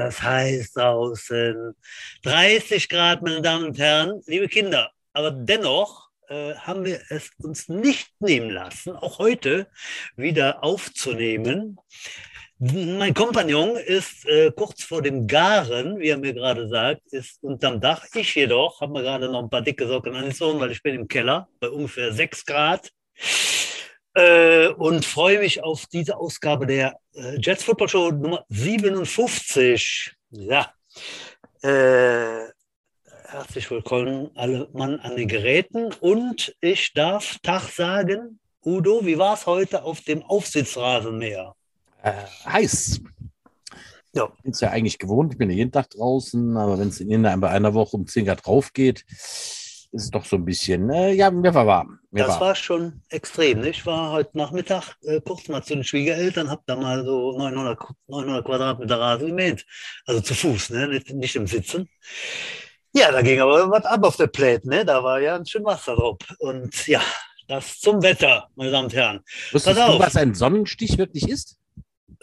Das heiß draußen. 30 Grad, meine Damen und Herren, liebe Kinder. Aber dennoch äh, haben wir es uns nicht nehmen lassen, auch heute wieder aufzunehmen. Mein Kompagnon ist äh, kurz vor dem Garen, wie er mir gerade sagt, ist unterm Dach. Ich jedoch habe mir gerade noch ein paar dicke Socken angezogen, weil ich bin im Keller bei ungefähr 6 Grad und freue mich auf diese Ausgabe der äh, Jets Football Show Nummer 57. Ja, äh, herzlich willkommen alle Mann an den Geräten und ich darf Tag sagen, Udo, wie war es heute auf dem Aufsitzrasenmäher? Äh, heiß. Ja. Ich bin es ja eigentlich gewohnt, ich bin ja jeden Tag draußen, aber wenn es in bei einer Woche um 10 Grad drauf geht, ist doch so ein bisschen, äh, ja, mir war warm. Mir das war. war schon extrem. Ne? Ich war heute Nachmittag äh, kurz mal zu den Schwiegereltern, habe da mal so 900, 900 Quadratmeter Rasen gemäht. Also zu Fuß, ne? nicht, nicht im Sitzen. Ja, da ging aber was ab auf der Plate. Ne? Da war ja ein schön Wasser drauf. Und ja, das zum Wetter, meine Damen und Herren. Wusstest Pass du, auf. was ein Sonnenstich wirklich ist?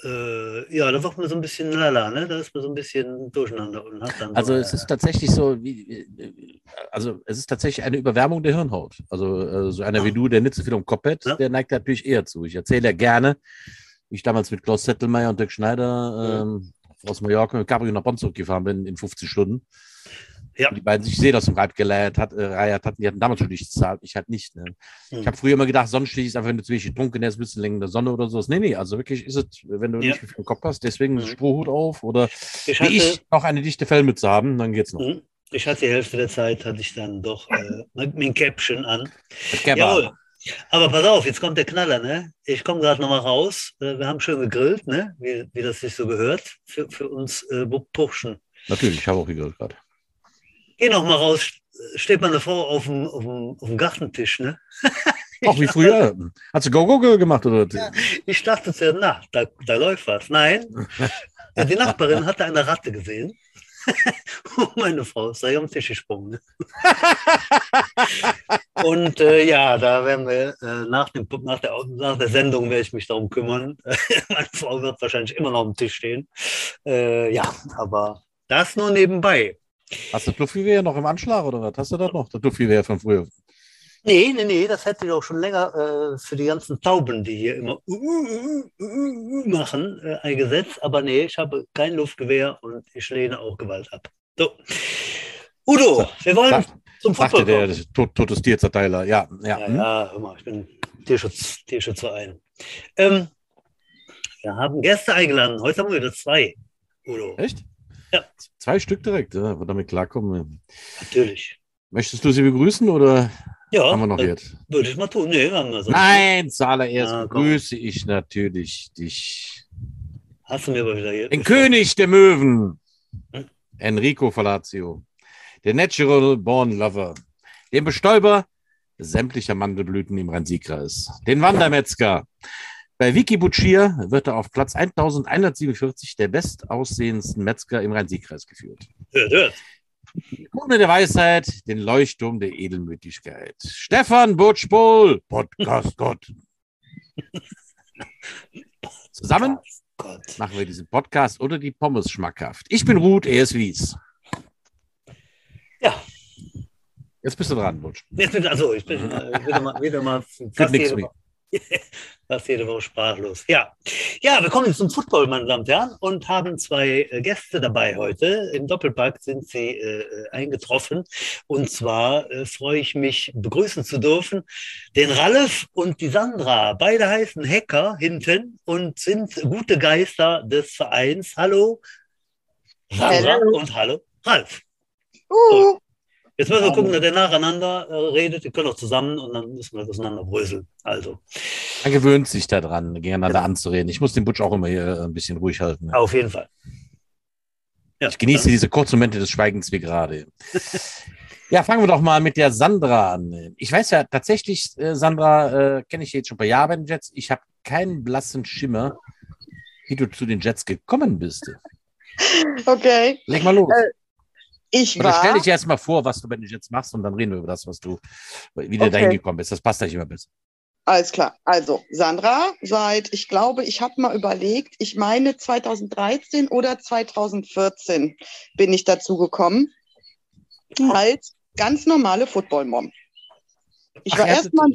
Äh, ja, da wird man so ein bisschen lala, ne? Da ist man so ein bisschen durcheinander und hat dann. Also so, es ist tatsächlich so, wie, also es ist tatsächlich eine Überwärmung der Hirnhaut. Also äh, so einer ah. wie du, der nicht so viel um Kopf hat, ja. der neigt natürlich eher zu. Ich erzähle ja gerne, wie ich damals mit Klaus Zettelmeier und Dirk Schneider ähm, aus Mallorca mit Cabrio nach Bonn zurückgefahren bin in 50 Stunden. Ja. Die beiden sich sehr aus dem Rad geleiert hat, äh, hatten, die hatten damals schon nichts gezahlt, ich halt nicht. Ne? Hm. Ich habe früher immer gedacht, Sonnenstich ist einfach, wenn du zu wenig getrunken hast, bist du länger in der Sonne oder so. Nee, nee, also wirklich ist es, wenn du ja. nicht viel im Kopf hast, deswegen hm. Strohhut auf oder ich hatte, wie ich noch eine dichte Fellmütze haben, dann geht's noch. Hm. Ich hatte die Hälfte der Zeit, hatte ich dann doch äh, mein Caption an. Jawohl. Aber pass auf, jetzt kommt der Knaller, ne? Ich komme gerade nochmal raus. Äh, wir haben schön gegrillt, ne? Wie, wie das sich so gehört für, für uns äh, Burschen. Natürlich, ich habe auch gegrillt gerade. Geh noch mal raus, steht meine Frau auf dem, auf dem, auf dem Gartentisch, ne? Auch wie früher. Hat sie Go-Go-Go gemacht, oder? Ja, ich dachte zuerst, na, da, da läuft was. Nein, die Nachbarin hatte eine Ratte gesehen. Und meine Frau ist da am Tisch gesprungen. Und äh, ja, da werden wir äh, nach, dem, nach, der, nach der Sendung werde ich mich darum kümmern. meine Frau wird wahrscheinlich immer noch am Tisch stehen. Äh, ja, aber das nur nebenbei. Hast du Fluffiwehr noch im Anschlag oder was? Hast du das noch? Das Fluffiwehr von früher? Nee, nee, nee, das hätte ich auch schon länger äh, für die ganzen Tauben, die hier immer uh, uh, uh, machen, äh, eingesetzt. Aber nee, ich habe kein Luftgewehr und ich lehne auch Gewalt ab. So. Udo, wir wollen Sag, zum Fußball der tot, totes Tierzerteiler. Ja, ja. Ja, hm? ja, hör mal, ich bin Tierschutz, Tierschutzverein. Ähm, wir haben Gäste eingeladen. Heute haben wir wieder zwei, Udo. Echt? Ja. Zwei Stück direkt, ja, wird damit klarkommen. Natürlich. Möchtest du sie begrüßen oder ja, haben wir noch jetzt? Würde ich mal tun. Nee, haben wir so. Nein, zuallererst ah, begrüße ich natürlich dich. Hast du mir aber wieder hier. Den König der Möwen, hm? Enrico Falazio, der Natural Born Lover, den Bestäuber sämtlicher Mandelblüten im Rhein-Sieg-Kreis, den Wandermetzger, bei Wikibuchier wird er auf Platz 1147 der bestaussehendsten Metzger im Rhein-Sieg-Kreis geführt. Hört, hört. Die Krone der Weisheit, den Leuchtturm der Edelmütigkeit. Stefan Butschbull, Podcast Gott. Zusammen machen wir diesen Podcast oder die Pommes schmackhaft. Ich bin Ruth, er ist Wies. Ja. Jetzt bist du dran, Butsch. Jetzt bin, also, ich bin äh, wieder mal, wieder mal fast jede, Fast jede Woche sprachlos. Ja. ja, wir kommen jetzt zum Football, meine Damen und Herren, und haben zwei äh, Gäste dabei heute. Im Doppelpack sind sie äh, eingetroffen. Und zwar äh, freue ich mich, begrüßen zu dürfen den Ralf und die Sandra. Beide heißen Hacker hinten und sind gute Geister des Vereins. Hallo, Sandra hallo. und hallo, Ralf. Uh. Jetzt müssen wir gucken, dass der nacheinander äh, redet. Die können auch zusammen und dann müssen wir das auseinanderbröseln. Also. Man gewöhnt sich daran, gegeneinander ja. anzureden. Ich muss den Butch auch immer hier ein bisschen ruhig halten. Auf jeden Fall. Ja, ich genieße diese kurzen Momente des Schweigens wie gerade. ja, fangen wir doch mal mit der Sandra an. Ich weiß ja tatsächlich, äh, Sandra, äh, kenne ich jetzt schon ein paar Jahre bei den Jets. Ich habe keinen blassen Schimmer, wie du zu den Jets gekommen bist. Okay. Leg mal los. Äh, ich Oder war. Stell dich erst mal vor, was du bei den Jets machst und dann reden wir über das, was du, wie du okay. da hingekommen bist. Das passt eigentlich immer besser. Alles klar. Also, Sandra, seit, ich glaube, ich habe mal überlegt, ich meine 2013 oder 2014 bin ich dazu gekommen, Hm. als ganz normale Football-Mom. Ich Ach, war erstmal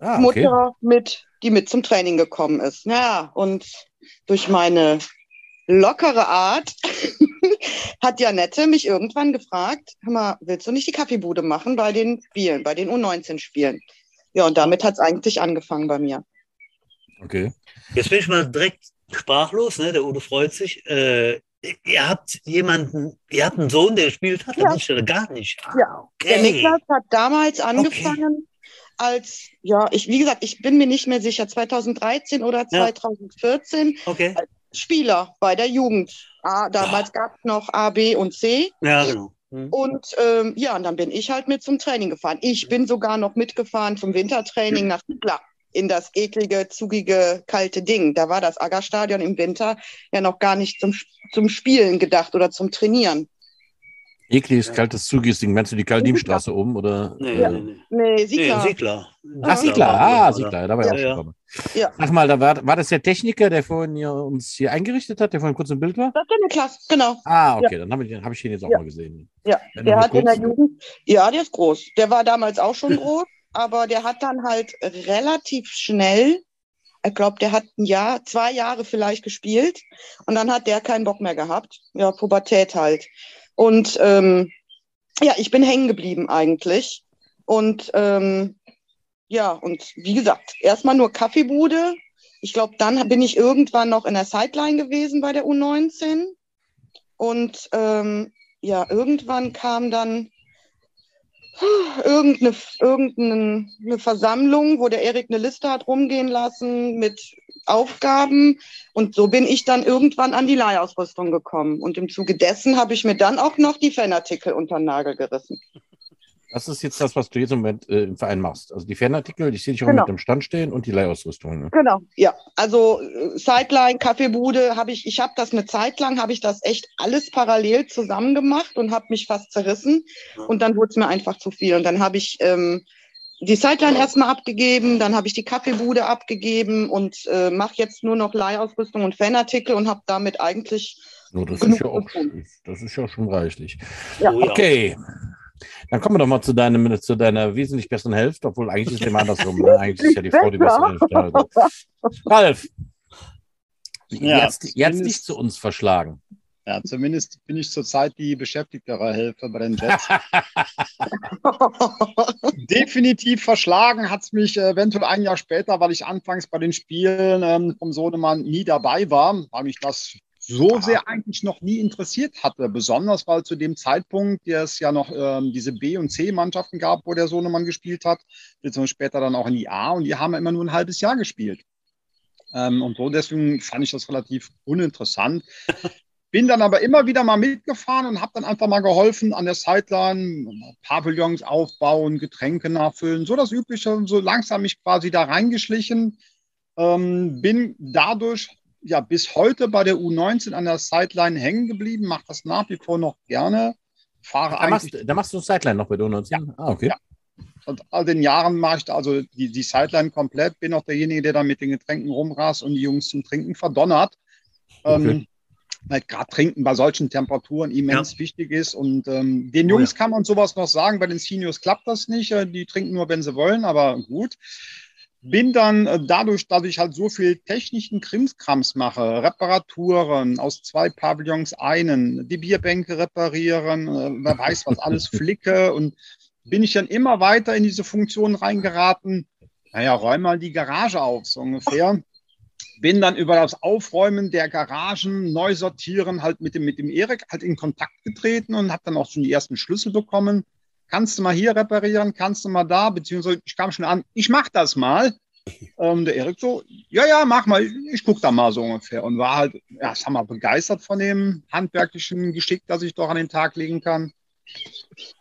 Ah, okay. Mutter mit, die mit zum Training gekommen ist. Ja, und durch meine lockere Art hat Janette mich irgendwann gefragt, hör mal, willst du nicht die Kaffeebude machen bei den Spielen, bei den U19-Spielen? Ja, und damit hat es eigentlich angefangen bei mir. okay. Jetzt bin ich mal direkt sprachlos, ne? Der Udo freut sich. Äh, ihr habt jemanden, ihr habt einen Sohn, der gespielt hat, Ja. das gar nicht. Ah, Ja. Der okay. Niklas hat damals angefangen als, ja, ich, wie gesagt, ich bin mir nicht mehr sicher, 2013 oder 2014 Okay. Spieler bei der Jugend. Ah, damals gab es noch A, B und C. Ja, genau. Hm. Und ähm, ja, und dann bin ich halt mit zum Training gefahren. Ich bin sogar noch mitgefahren zum Wintertraining nach Kla in das eklige, zugige, kalte Ding. Da war das Aggerstadion im Winter ja noch gar nicht zum, zum Spielen gedacht oder zum Trainieren. Ekliges, kaltes Zugisting. Meinst du die Kaldimstraße oben? Oder, Nee, äh, nee, nee. Nee, Nee, Siegler. Siegler. Ach, Siegler, ah, Siegler, da war ich auch Ja, schon ja. gekommen. Ja. Sag mal, da war, war das der Techniker, der vorhin hier uns hier eingerichtet hat, der vorhin kurz im Bild war? Das ist der Niklas, genau. Ah, okay, dann habe ich, hab ich den jetzt auch Ja. mal gesehen. Ja, Ja, der noch hat in der. Jugend, ja, der ist groß. Der war damals auch schon groß, aber der hat dann halt relativ schnell, ich glaube, der hat ein Jahr, zwei Jahre vielleicht gespielt und dann hat der keinen Bock mehr gehabt. Ja, Pubertät halt. Und ähm, ja, ich bin hängen geblieben eigentlich. Und ähm, ja, und wie gesagt, erstmal nur Kaffeebude. Ich glaube, dann bin ich irgendwann noch in der Sideline gewesen bei der U19. Und ähm, ja, irgendwann kam dann irgendeine, irgendeine Versammlung, wo der Erik eine Liste hat rumgehen lassen mit Aufgaben. Und so bin ich dann irgendwann an die Leihausrüstung gekommen. Und im Zuge dessen habe ich mir dann auch noch die Fanartikel unter den Nagel gerissen. Das ist jetzt das, was du jetzt im Moment äh, im Verein machst. Also die Fanartikel, ich sehe dich auch Genau. mit dem Stand stehen und die Leihausrüstung. Ne? Genau, ja. Also äh, Sideline, Kaffeebude habe ich, ich habe das eine Zeit lang, habe ich das echt alles parallel zusammen gemacht und habe mich fast zerrissen. Und dann wurde es mir einfach zu viel. Und dann habe ich ähm, die Sideline erstmal abgegeben, dann habe ich die Kaffeebude abgegeben und äh, mache jetzt nur noch Leihausrüstung und Fanartikel und habe damit eigentlich So, das, Genug ist ja auch, das ist ja schon reichlich. Ja. Oh, ja. Okay. Dann kommen wir doch mal zu, deinem, zu deiner wesentlich besseren Hälfte, obwohl eigentlich ist es immer andersrum. Ne? Eigentlich ist ja die Frau die bessere Hälfte. Also. Ralf, Ja, jetzt, jetzt nicht zu uns verschlagen. Ja, zumindest bin ich zurzeit die beschäftigtere Hälfte bei den Jets. Definitiv verschlagen hat es mich äh, eventuell ein Jahr später, weil ich anfangs bei den Spielen ähm, vom Sohnemann nie dabei war, weil mich das so sehr eigentlich noch nie interessiert hatte. Besonders, weil zu dem Zeitpunkt es ja noch ähm, diese B- und C-Mannschaften gab, wo der Sohnemann gespielt hat, beziehungsweise später dann auch in die A und die haben immer nur ein halbes Jahr gespielt. Ähm, und so deswegen fand ich das relativ uninteressant. Bin dann aber immer wieder mal mitgefahren und habe dann einfach mal geholfen an der Sideline, Pavillons aufbauen, Getränke nachfüllen, so das Übliche, so langsam mich quasi da reingeschlichen. Ähm, bin dadurch ja bis heute bei der U19 an der Sideline hängen geblieben, mache das nach wie vor noch gerne. Fahre Da machst, da machst du Sideline noch bei der U19? Ah, okay. Ja. seit all den Jahren mache ich da also die, die Sideline komplett, bin auch derjenige, der da mit den Getränken rumrast und die Jungs zum Trinken verdonnert. Okay. Ähm, weil gerade Trinken bei solchen Temperaturen immens wichtig ist. Und ähm, den Oh Jungs ja. kann man sowas noch sagen, bei den Seniors klappt das nicht. Äh, Die trinken nur, wenn sie wollen, aber gut. Bin dann äh, dadurch, dass ich halt so viel technischen Krimskrams mache, Reparaturen aus zwei Pavillons einen, die Bierbänke reparieren, äh, wer weiß was alles, flicke und bin ich dann immer weiter in diese Funktion reingeraten. Naja, räum mal die Garage auf, so ungefähr bin dann über das Aufräumen der Garagen, neu sortieren, halt mit dem, mit dem Erik halt in Kontakt getreten und habe dann auch schon die ersten Schlüssel bekommen. Kannst du mal hier reparieren, kannst du mal da, beziehungsweise ich kam schon an, ich mach das mal. Ähm, der Erik so, ja, ja, mach mal, ich guck da mal so ungefähr. Und war halt, ja, sag mal, begeistert von dem handwerklichen Geschick, das ich doch an den Tag legen kann.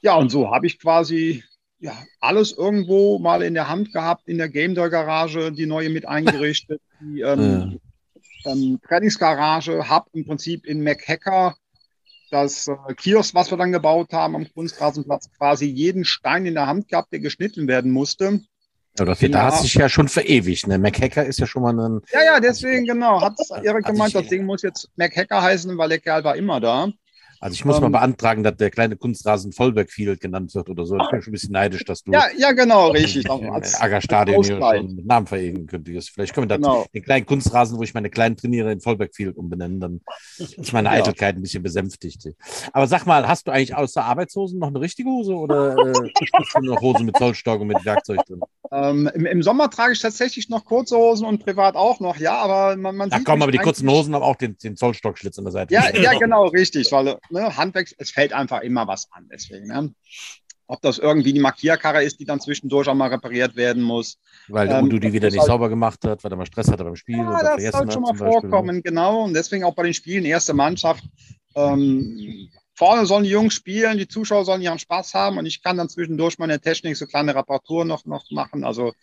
Ja, und so habe ich quasi ja, alles irgendwo mal in der Hand gehabt, in der Game Day Garage, die neue mit eingerichtet, die ähm, ähm, Trainingsgarage, habe im Prinzip in McHacker das äh, Kiosk, was wir dann gebaut haben am Kunstrasenplatz, quasi jeden Stein in der Hand gehabt, der geschnitten werden musste. Ja, das, da hast dich ja schon verewigt. Ne? MacHacker ist ja schon mal ein. Ja, ja, deswegen, genau. Hat Erik gemeint, das Ding muss jetzt MacHacker heißen, weil der Kerl war immer da. Also ich muss um, mal ähm. beantragen, dass der kleine Kunstrasen Vollberg Field genannt wird oder so. Ich bin schon ein bisschen neidisch, dass du ja, ja genau, richtig. Aggerstadion hier schon mit Namen verewigen könntest. Vielleicht können wir genau. den kleinen Kunstrasen, wo ich meine kleinen trainiere, in Vollberg Field umbenennen. Dann ist meine ja. Eitelkeit ein bisschen besänftigt. Aber sag mal, hast du eigentlich außer Arbeitshosen noch eine richtige Hose oder äh, noch Hose mit Zollstock und mit Werkzeug drin? Ähm, im, im, Sommer trage ich tatsächlich noch kurze Hosen und privat auch noch, ja, aber man, man ja, sieht. komm, aber die kurzen Hosen haben auch den, den Zollstockschlitz an der Seite. Ja, ja, genau, richtig, weil ne, Handwerk, es fällt einfach immer was an, deswegen. Ne? Ob das irgendwie die Markierkarre ist, die dann zwischendurch auch mal repariert werden muss. Weil der ähm, Udo die wieder nicht halt, sauber gemacht hat, weil er mal Stress hatte beim Spiel. Ja, das soll schon mal vorkommen, genau. Und deswegen auch bei den Spielen erste Mannschaft. Ähm, vorne sollen die Jungs spielen, die Zuschauer sollen ihren Spaß haben und ich kann dann zwischendurch meine Technik, so kleine Reparaturen noch, noch machen. Also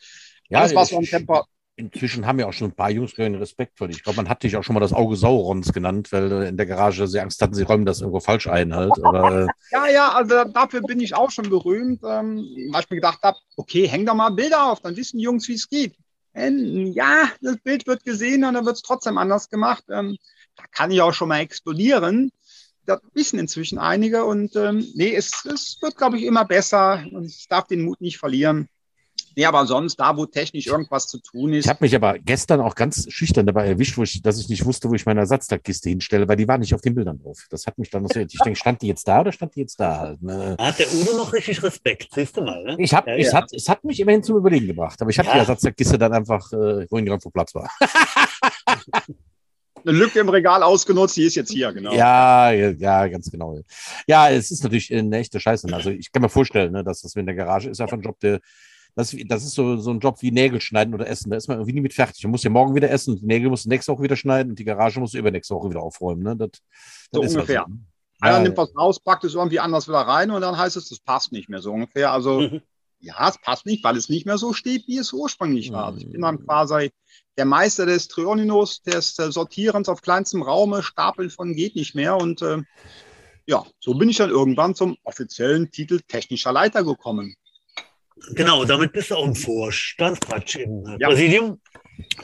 ja, alles, was so am Tempo. Inzwischen haben ja auch schon ein paar Jungs Respekt vor dich. Ich glaube, man hat dich auch schon mal das Auge Saurons genannt, weil in der Garage sie Angst hatten, sie räumen das irgendwo falsch ein halt. Aber, äh, ja, ja, also dafür bin ich auch schon berühmt, ähm, weil ich mir gedacht habe, okay, häng da mal Bilder auf, dann wissen die Jungs, wie es geht. Ähm, ja, das Bild wird gesehen und dann wird es trotzdem anders gemacht. Ähm, da kann ich auch schon mal explodieren das wissen inzwischen einige und ähm, nee, es, es wird, glaube ich, immer besser und ich darf den Mut nicht verlieren. Nee, aber sonst, da wo technisch irgendwas zu tun ist. Ich habe mich aber gestern auch ganz schüchtern dabei erwischt, wo ich, dass ich nicht wusste, wo ich meine Ersatztagkiste hinstelle, weil die war nicht auf den Bildern drauf. Das hat mich dann noch so, ich denke, stand die jetzt da oder stand die jetzt da? Halt, ne? Hat der Udo noch richtig Respekt, siehst du mal, ne? Ich hab, ja, ich ja. Hat, es hat mich immerhin zum Überlegen gebracht, aber ich habe ja. die Ersatztagkiste dann einfach, äh, wohin gerannt, wo Platz war. eine Lücke im Regal ausgenutzt, die ist jetzt hier, genau. Ja, ja, ganz genau. Ja, es ist natürlich eine echte Scheiße. Also ich kann mir vorstellen, ne, dass das in der Garage ist einfach ein Job, der, das, das ist so, so ein Job wie Nägel schneiden oder essen. Da ist man irgendwie nie mit fertig. Man muss ja morgen wieder essen, die Nägel muss nächste Woche wieder schneiden und die Garage muss übernächste Woche wieder aufräumen. Ne? Das, so das ungefähr. Also, Einer ja, nimmt was raus, packt es irgendwie anders wieder rein und dann heißt es, das passt nicht mehr so ungefähr. Also mhm. ja, es passt nicht, weil es nicht mehr so steht, wie es ursprünglich war. Also ich bin dann quasi der Meister des Trioninos, des äh, Sortierens auf kleinstem Raume, Stapeln von geht nicht mehr. Und äh, ja, so bin ich dann irgendwann zum offiziellen Titel technischer Leiter gekommen. Genau, damit bist du auch im Vorstand, Quatsch, im ja. Präsidium.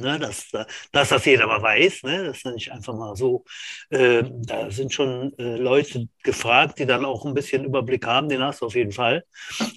Ne, dass, dass das jeder mal weiß, ne, das ist nicht einfach mal so. Äh, da sind schon äh, Leute gefragt, die dann auch ein bisschen Überblick haben, den hast du auf jeden Fall.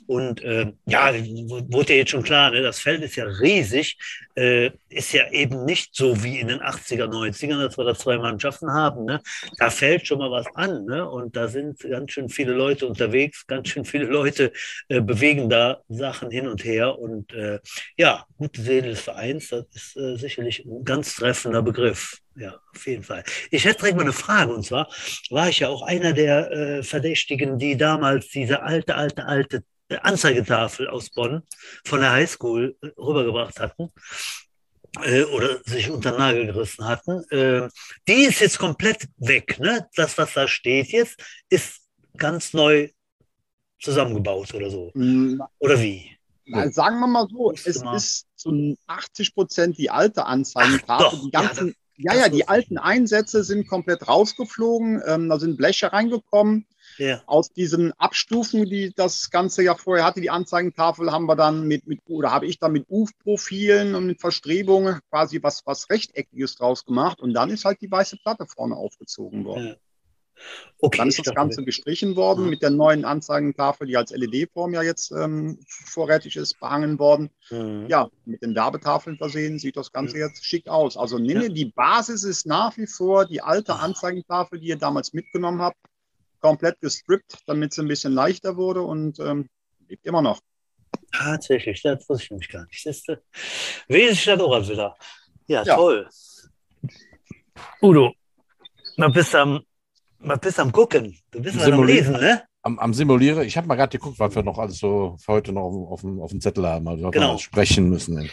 Und äh, ja, wurde ja jetzt schon klar, ne, das Feld ist ja riesig, äh, ist ja eben nicht so wie in den 80er, 90ern, dass wir da zwei Mannschaften haben. Ne? Da fällt schon mal was an ne? und da sind ganz schön viele Leute unterwegs, ganz schön viele Leute äh, bewegen da Sachen hin und her und äh, ja, gute Seele des Vereins, das ist ist äh, sicherlich ein ganz treffender Begriff. Ja, auf jeden Fall. Ich hätte direkt mal eine Frage und zwar war ich ja auch einer der äh, Verdächtigen, die damals diese alte, alte, alte Anzeigetafel aus Bonn von der Highschool äh, rübergebracht hatten äh, oder sich unter den Nagel gerissen hatten. Äh, die ist jetzt komplett weg. Ne? Das, was da steht jetzt, ist ganz neu zusammengebaut oder so. Mhm. Oder wie? Na, sagen wir mal so, es ist zu 80 Prozent die alte Anzeigentafel. Die ganzen, ja, ja, ja, die alten Einsätze sind komplett rausgeflogen. Ähm, da sind Bleche reingekommen. Ja. Aus diesen Abstufen, die das Ganze ja vorher hatte, die Anzeigentafel, haben wir dann mit, mit oder habe ich dann mit UF-Profilen und mit Verstrebungen quasi was, was Rechteckiges draus gemacht. Und dann ist halt die weiße Platte vorne aufgezogen worden. Ja. Okay, dann ist das Ganze gestrichen worden ja. mit der neuen Anzeigentafel, die als LED-Form ja jetzt ähm, vorrätig ist, behangen worden. Mhm. Ja, mit den Werbetafeln versehen sieht das Ganze ja. jetzt schick aus. Also nenne, ja. die Basis ist nach wie vor die alte. Anzeigentafel, die ihr damals mitgenommen habt, komplett gestrippt, damit es ein bisschen leichter wurde und ähm, lebt immer noch. Tatsächlich, das wusste ich nämlich gar nicht. Das ist, äh, wesentlich dann auch wieder. Ja, toll. Udo, na bist du am was bist am Gucken? Du bist am Lesen, ne? Am, am Simulieren. Ich habe mal gerade geguckt, was wir noch alles so für heute noch auf, auf, dem, auf dem Zettel haben, also genau. sprechen müssen.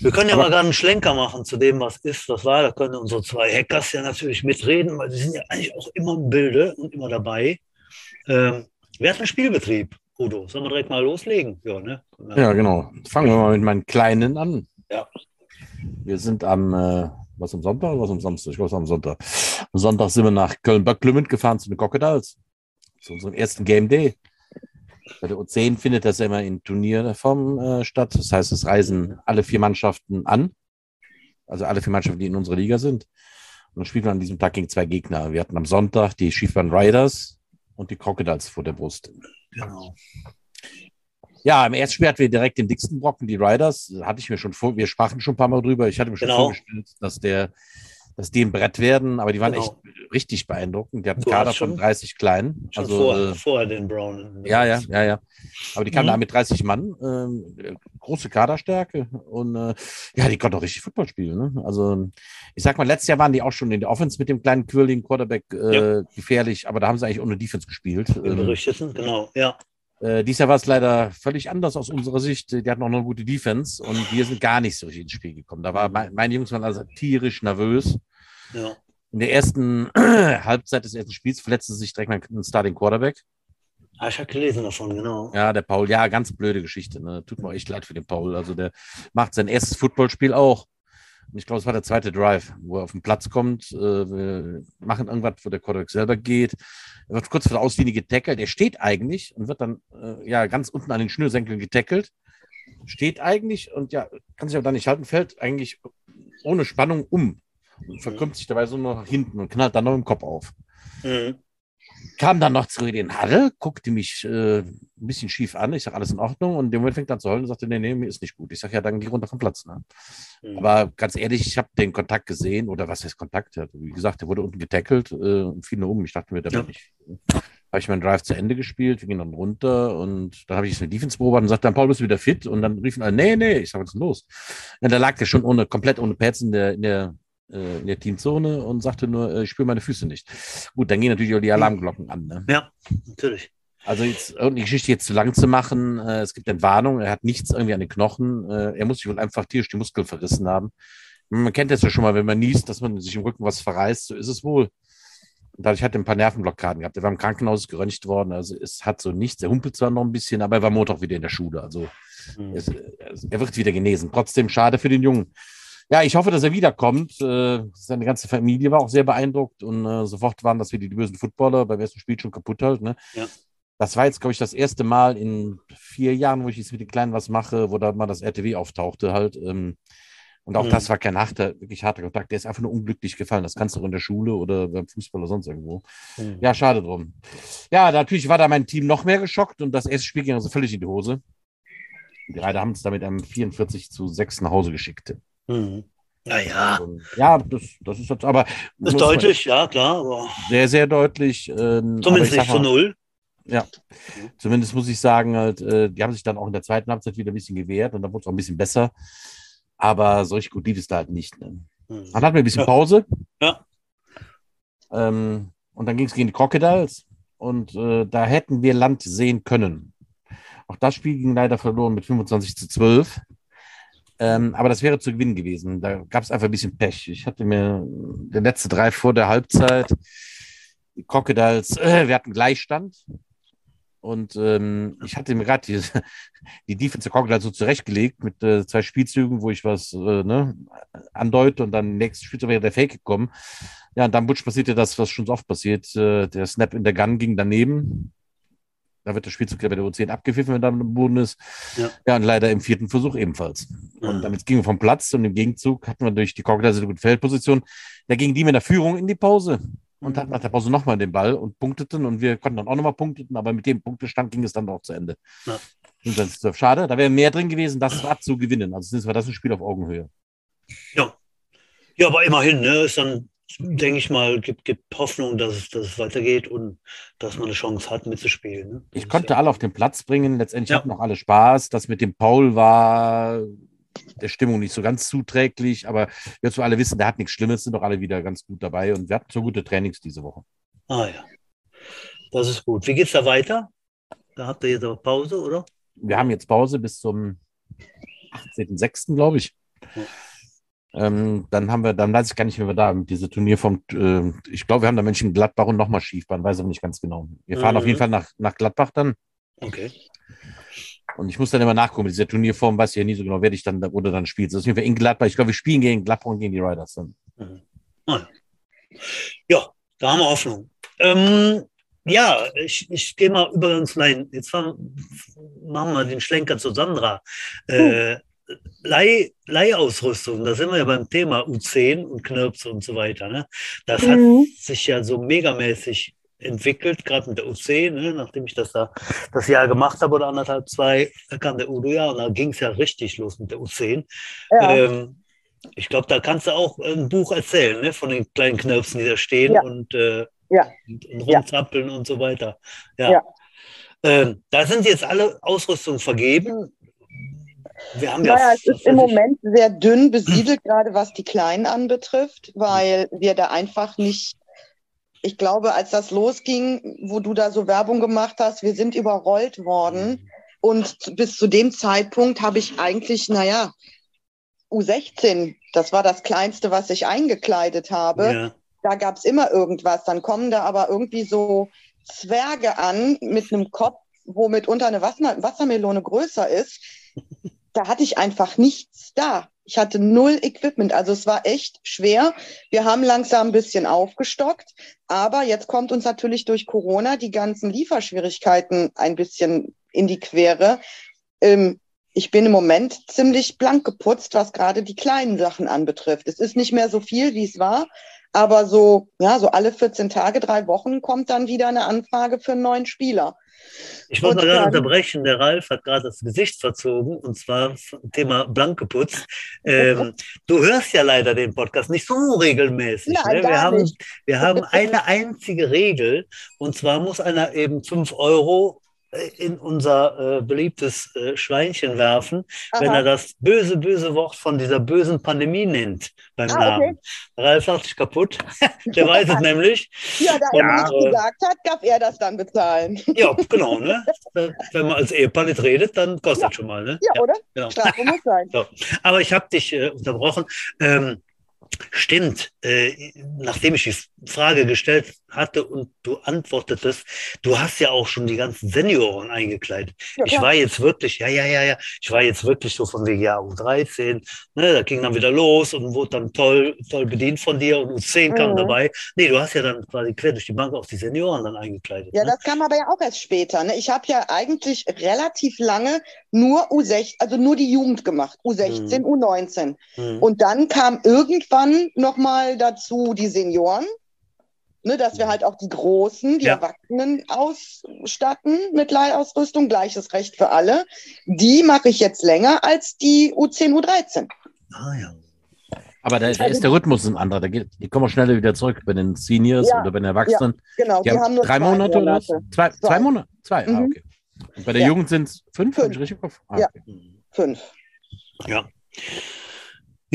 Wir können ja Aber, mal gerade einen Schlenker machen zu dem, was ist, was war. Da können unsere zwei Hackers ja natürlich mitreden, weil sie sind ja eigentlich auch immer im Bilde und immer dabei. Ähm, wer hat einen Spielbetrieb, Udo? Sollen wir direkt mal loslegen? Ja, ne? ja genau. Fangen wir mal mit meinen Kleinen an. Ja. Wir sind am äh, was am Sonntag oder was am Samstag? Ich glaube, es am Sonntag. Am Sonntag sind wir nach Köln-Böcklümend gefahren zu den Crocodiles. Zu unserem ersten Game Day. Bei der U10 findet das immer in Turnierform äh, statt. Das heißt, es reisen alle vier Mannschaften an. Also alle vier Mannschaften, die in unserer Liga sind. Und dann spielt man an diesem Tag gegen zwei Gegner. Wir hatten am Sonntag die Schiefbahn Riders und die Crocodiles vor der Brust. Genau. Ja, im ersten Spiel hatten wir direkt den dicksten Brocken, die Riders. Hatte ich mir schon vor, wir sprachen schon ein paar Mal drüber. Ich hatte mir schon Genau. vorgestellt, dass der, dass die ein Brett werden, aber die waren Genau. echt richtig beeindruckend. Die hatten einen Kader von 30 Kleinen. Schon Also, vorher, äh, vorher den Brown. ja, ja, ja, ja. Aber die kamen Mhm. da mit 30 Mann, äh, große Kaderstärke und äh, ja, die konnten auch richtig Football spielen. Ne? Also ich sag mal, letztes Jahr waren die auch schon in der Offense mit dem kleinen quirligen Quarterback äh, gefährlich, aber da haben sie eigentlich ohne Defense gespielt. Ähm, genau, ja. Äh, dieses Jahr war es leider völlig anders aus unserer Sicht. Die hatten auch noch eine gute Defense und wir sind gar nicht so richtig ins Spiel gekommen. Da war mein, meine Jungs waren also tierisch nervös. ja. In der ersten Halbzeit des ersten Spiels verletzte sich direkt mein Starting Quarterback. Ah, ich habe gelesen davon, genau. Ja, der Paul, ja, ganz blöde Geschichte. Ne? Tut mir echt leid für den Paul. Also der macht sein erstes Footballspiel auch. Ich glaube, es war der zweite Drive, wo er auf den Platz kommt. Äh, wir machen irgendwas, wo der Quarterback selber geht. Er wird kurz vor der Auslinie getackelt. Er steht eigentlich und wird dann äh, ja ganz unten an den Schnürsenkeln getackelt. Steht eigentlich und ja, kann sich aber da nicht halten, fällt eigentlich ohne Spannung um und verkrümmt sich dabei so noch nach hinten und knallt dann noch im Kopf auf Mhm. Kam dann noch in den Huddle, guckte mich äh, ein bisschen schief an. Ich sage, alles in Ordnung. Und dem Moment fängt er an zu heulen und sagte, nee, nee, mir ist nicht gut. Ich sage, ja, dann geh runter vom Platz. Ne? Mhm. Aber ganz ehrlich, ich habe den Kontakt gesehen, oder was heißt Kontakt? Wie gesagt, der wurde unten getackelt äh, und fiel nur um. Ich dachte mir, da Ja. bin ich. Habe ich meinen Drive zu Ende gespielt, wir gingen dann runter und dann habe ich es mit Defense beobachtet und sagte dann, Paul, bist du wieder fit? Und dann riefen alle, nee, nee, ich sage, was ist denn los? Und da lag der schon ohne, komplett ohne Pads in der, in der, äh, in der Teamzone und sagte nur, äh, ich spüre meine Füße nicht. Gut, dann gehen natürlich auch die Alarmglocken an. Ne? Ja, natürlich. Also jetzt irgendeine Geschichte jetzt zu lang zu machen, äh, es gibt Entwarnung, er hat nichts irgendwie an den Knochen, äh, er muss sich wohl einfach tierisch die Muskeln verrissen haben. Man kennt das ja schon mal, wenn man niest, dass man sich im Rücken was verreißt, so ist es wohl. Und dadurch hat er ein paar Nervenblockaden gehabt. Er war im Krankenhaus geröntgt worden, also es hat so nichts. Er humpelt zwar noch ein bisschen, aber er war Montag wieder in der Schule. Also Mhm. es, er wird wieder genesen. Trotzdem schade für den Jungen. Ja, ich hoffe, dass er wiederkommt. Äh, Seine ganze Familie war auch sehr beeindruckt und äh, sofort waren das wieder die bösen Footballer beim ersten Spiel schon kaputt halt. Ne? Ja. Das war jetzt, glaube ich, das erste Mal in vier Jahren, wo ich jetzt mit den Kleinen was mache, wo da mal das RTW auftauchte halt. Ähm, und auch Mhm. das war kein harter, wirklich harter Kontakt. Der ist einfach nur unglücklich gefallen. Das kannst du auch in der Schule oder beim Fußball oder sonst irgendwo. Mhm. Ja, schade drum. Ja, natürlich war da mein Team noch mehr geschockt und das erste Spiel ging also völlig in die Hose. Die Reiter haben es damit einem 44 zu 6 nach Hause geschickt. Mhm. Naja, Und ja, das, das ist jetzt aber das ist man- deutlich, ja, klar, aber Sehr, sehr deutlich. Ähm, zumindest ich nicht zu null. Zumindest muss ich sagen, halt, äh, die haben sich dann auch in der zweiten Halbzeit wieder ein bisschen gewehrt und dann wurde es auch ein bisschen besser. Aber solch gut lief es da halt nicht. Ne? Mhm. Dann hatten wir ein bisschen Ja. Pause. Ja. Ähm, und dann ging es gegen die Crocodiles. Und äh, da hätten wir Land sehen können. Auch das Spiel ging leider verloren mit 25 zu 12. Ähm, aber das wäre zu gewinnen gewesen. Da gab es einfach ein bisschen Pech. Ich hatte mir der letzte drei vor der Halbzeit, die Crocodiles, äh, wir hatten Gleichstand. Und ähm, ich hatte mir gerade die, die Defense Crocodiles so zurechtgelegt mit äh, zwei Spielzügen, wo ich was äh, ne, andeute und dann nächstes Spielzug wäre der Fake gekommen. Ja, und dann Butch passierte das, was schon so oft passiert. Äh, der Snap in der Gun ging daneben. Da wird der Spielzug ja bei der U10 abgepfiffen, wenn dann im Boden ist. Ja. ja, und leider im vierten Versuch ebenfalls. Und Mhm. damit gingen wir vom Platz und im Gegenzug hatten wir durch die Crocodiles eine gute Feldposition. Da gingen die mit der Führung in die Pause und hatten nach der Pause nochmal den Ball und punkteten und wir konnten dann auch nochmal punkteten, aber mit dem Punktestand ging es dann auch zu Ende. Ja. Und das ist schade, da wäre mehr drin gewesen, das war zu gewinnen. Also das war das ein Spiel auf Augenhöhe. Ja. ja, aber immerhin, ne, ist dann, denke ich mal, gibt, gibt Hoffnung, dass es, dass es weitergeht und dass man eine Chance hat, mitzuspielen. Ne? Ich konnte ja, alle auf den Platz bringen. Letztendlich Ja. hatten auch alle Spaß. Das mit dem Paul war der Stimmung nicht so ganz zuträglich, aber jetzt, wo alle wissen, der hat nichts Schlimmes, sind doch alle wieder ganz gut dabei und wir hatten so gute Trainings diese Woche. Ah ja, das ist gut. Wie geht's da weiter? Da habt ihr jetzt aber Pause, oder? Wir haben jetzt Pause bis zum 18.06., glaube ich. Ja. Ähm, dann haben wir, dann weiß ich gar nicht, wie wir da diese Turnier vom, äh, ich glaube, wir haben da Menschen Gladbach und nochmal Schiefbahn, weiß aber nicht ganz genau. Wir fahren Mhm. auf jeden Fall nach, nach Gladbach dann. Okay. Und ich muss dann immer nachgucken, mit dieser Turnierform weiß ich ja nie so genau, wer ich dann da, oder dann spielt. Das ist Fall in Gladbach. Ich glaube, wir spielen gegen Gladbach und gegen die Riders dann. Mhm. Ah, ja. da haben wir Hoffnung. Ähm, ja, ich, ich gehe mal über uns rein. Jetzt fahren, machen wir den Schlenker zu Sandra. Äh, Leih, Leihausrüstung, da sind wir ja beim Thema U10 und Knirps und so weiter. Ne? Das mhm. hat sich ja so megamäßig entwickelt, gerade mit der U10, ne? nachdem ich das da das Jahr gemacht habe oder anderthalb, zwei, da kam der Udo ja und da ging es ja richtig los mit der U10. Ja. Ähm, ich glaube, da kannst du auch ein Buch erzählen, ne? von den kleinen Knirpsen, die da stehen ja. und, äh, ja. und, und rumzappeln und so weiter. Ja. Ähm, da sind jetzt alle Ausrüstungen vergeben. Wir haben naja, es ist im Moment sehr dünn besiedelt, gerade was die Kleinen anbetrifft, weil wir da einfach nicht, ich glaube, als das losging, wo du da so Werbung gemacht hast, wir sind überrollt worden. Und bis zu dem Zeitpunkt habe ich eigentlich, naja, U16, das war das Kleinste, was ich eingekleidet habe. Ja. Da gab es immer irgendwas. Dann kommen da aber irgendwie so Zwerge an mit einem Kopf, wo mitunter eine Wassermelone größer ist da hatte ich einfach nichts da. Ich hatte null Equipment, also es war echt schwer. Wir haben langsam ein bisschen aufgestockt, aber jetzt kommt uns natürlich durch Corona die ganzen Lieferschwierigkeiten ein bisschen in die Quere. Ähm, ich bin im Moment ziemlich blank geputzt, was gerade die kleinen Sachen anbetrifft. Es ist nicht mehr so viel, wie es war, aber so, ja, so alle 14 Tage, drei Wochen kommt dann wieder eine Anfrage für einen neuen Spieler. Ich wollte mal gerade unterbrechen. Der Ralf hat gerade das Gesicht verzogen und zwar Thema blank geputzt. Ähm, du hörst ja leider den Podcast nicht so regelmäßig. Nein, ne? wir, haben, wir haben eine einzige Regel und zwar muss einer eben 5 Euro in unser äh, beliebtes äh, Schweinchen werfen, Aha. wenn er das böse, böse Wort von dieser bösen Pandemie nennt beim ah, Namen. Okay. Ralf macht sich kaputt. Der weiß es nämlich. Ja, da er nicht äh, gesagt hat, darf er das dann bezahlen. Ja, genau. Ne? Wenn man als Ehepaar nicht redet, dann kostet ja. schon mal. Ne? Ja, ja oder? Genau. Strafe muss sein. So. Aber ich habe dich äh, unterbrochen. Ähm, Stimmt, äh, nachdem ich die Frage gestellt hatte und du antwortetest, du hast ja auch schon die ganzen Senioren eingekleidet. Ja, ich war jetzt wirklich, ja, ja, ja, ja, ich war jetzt wirklich so von wegen ja, U13, ne, da ging dann wieder los und wurde dann toll, toll bedient von dir und U10 kam mhm. dabei. Nee, du hast ja dann quasi quer durch die Bank auch die Senioren dann eingekleidet. Ja, ne? das kam aber ja auch erst später. Ne? Ich habe ja eigentlich relativ lange nur U16, also nur die Jugend gemacht, U16, mhm. U19. Mhm. Und dann kam irgendwann nochmal dazu die Senioren ne, dass wir halt auch die Großen, die ja. Erwachsenen ausstatten mit Leihausrüstung, gleiches Recht für alle. Die mache ich jetzt länger als die U10, U13. Ah ja. Aber da, da ist der Rhythmus ein anderer. Da geht, die kommen schneller wieder zurück bei den Seniors ja, oder bei den Erwachsenen. Ja, genau, die, die haben, nur drei Monate, Monate, oder Zwei, zwei. zwei Monate? Zwei, ah, mhm. ah, okay. Und bei der Jugend sind es fünf, fünf. richtig ah, ja, fünf. Ja.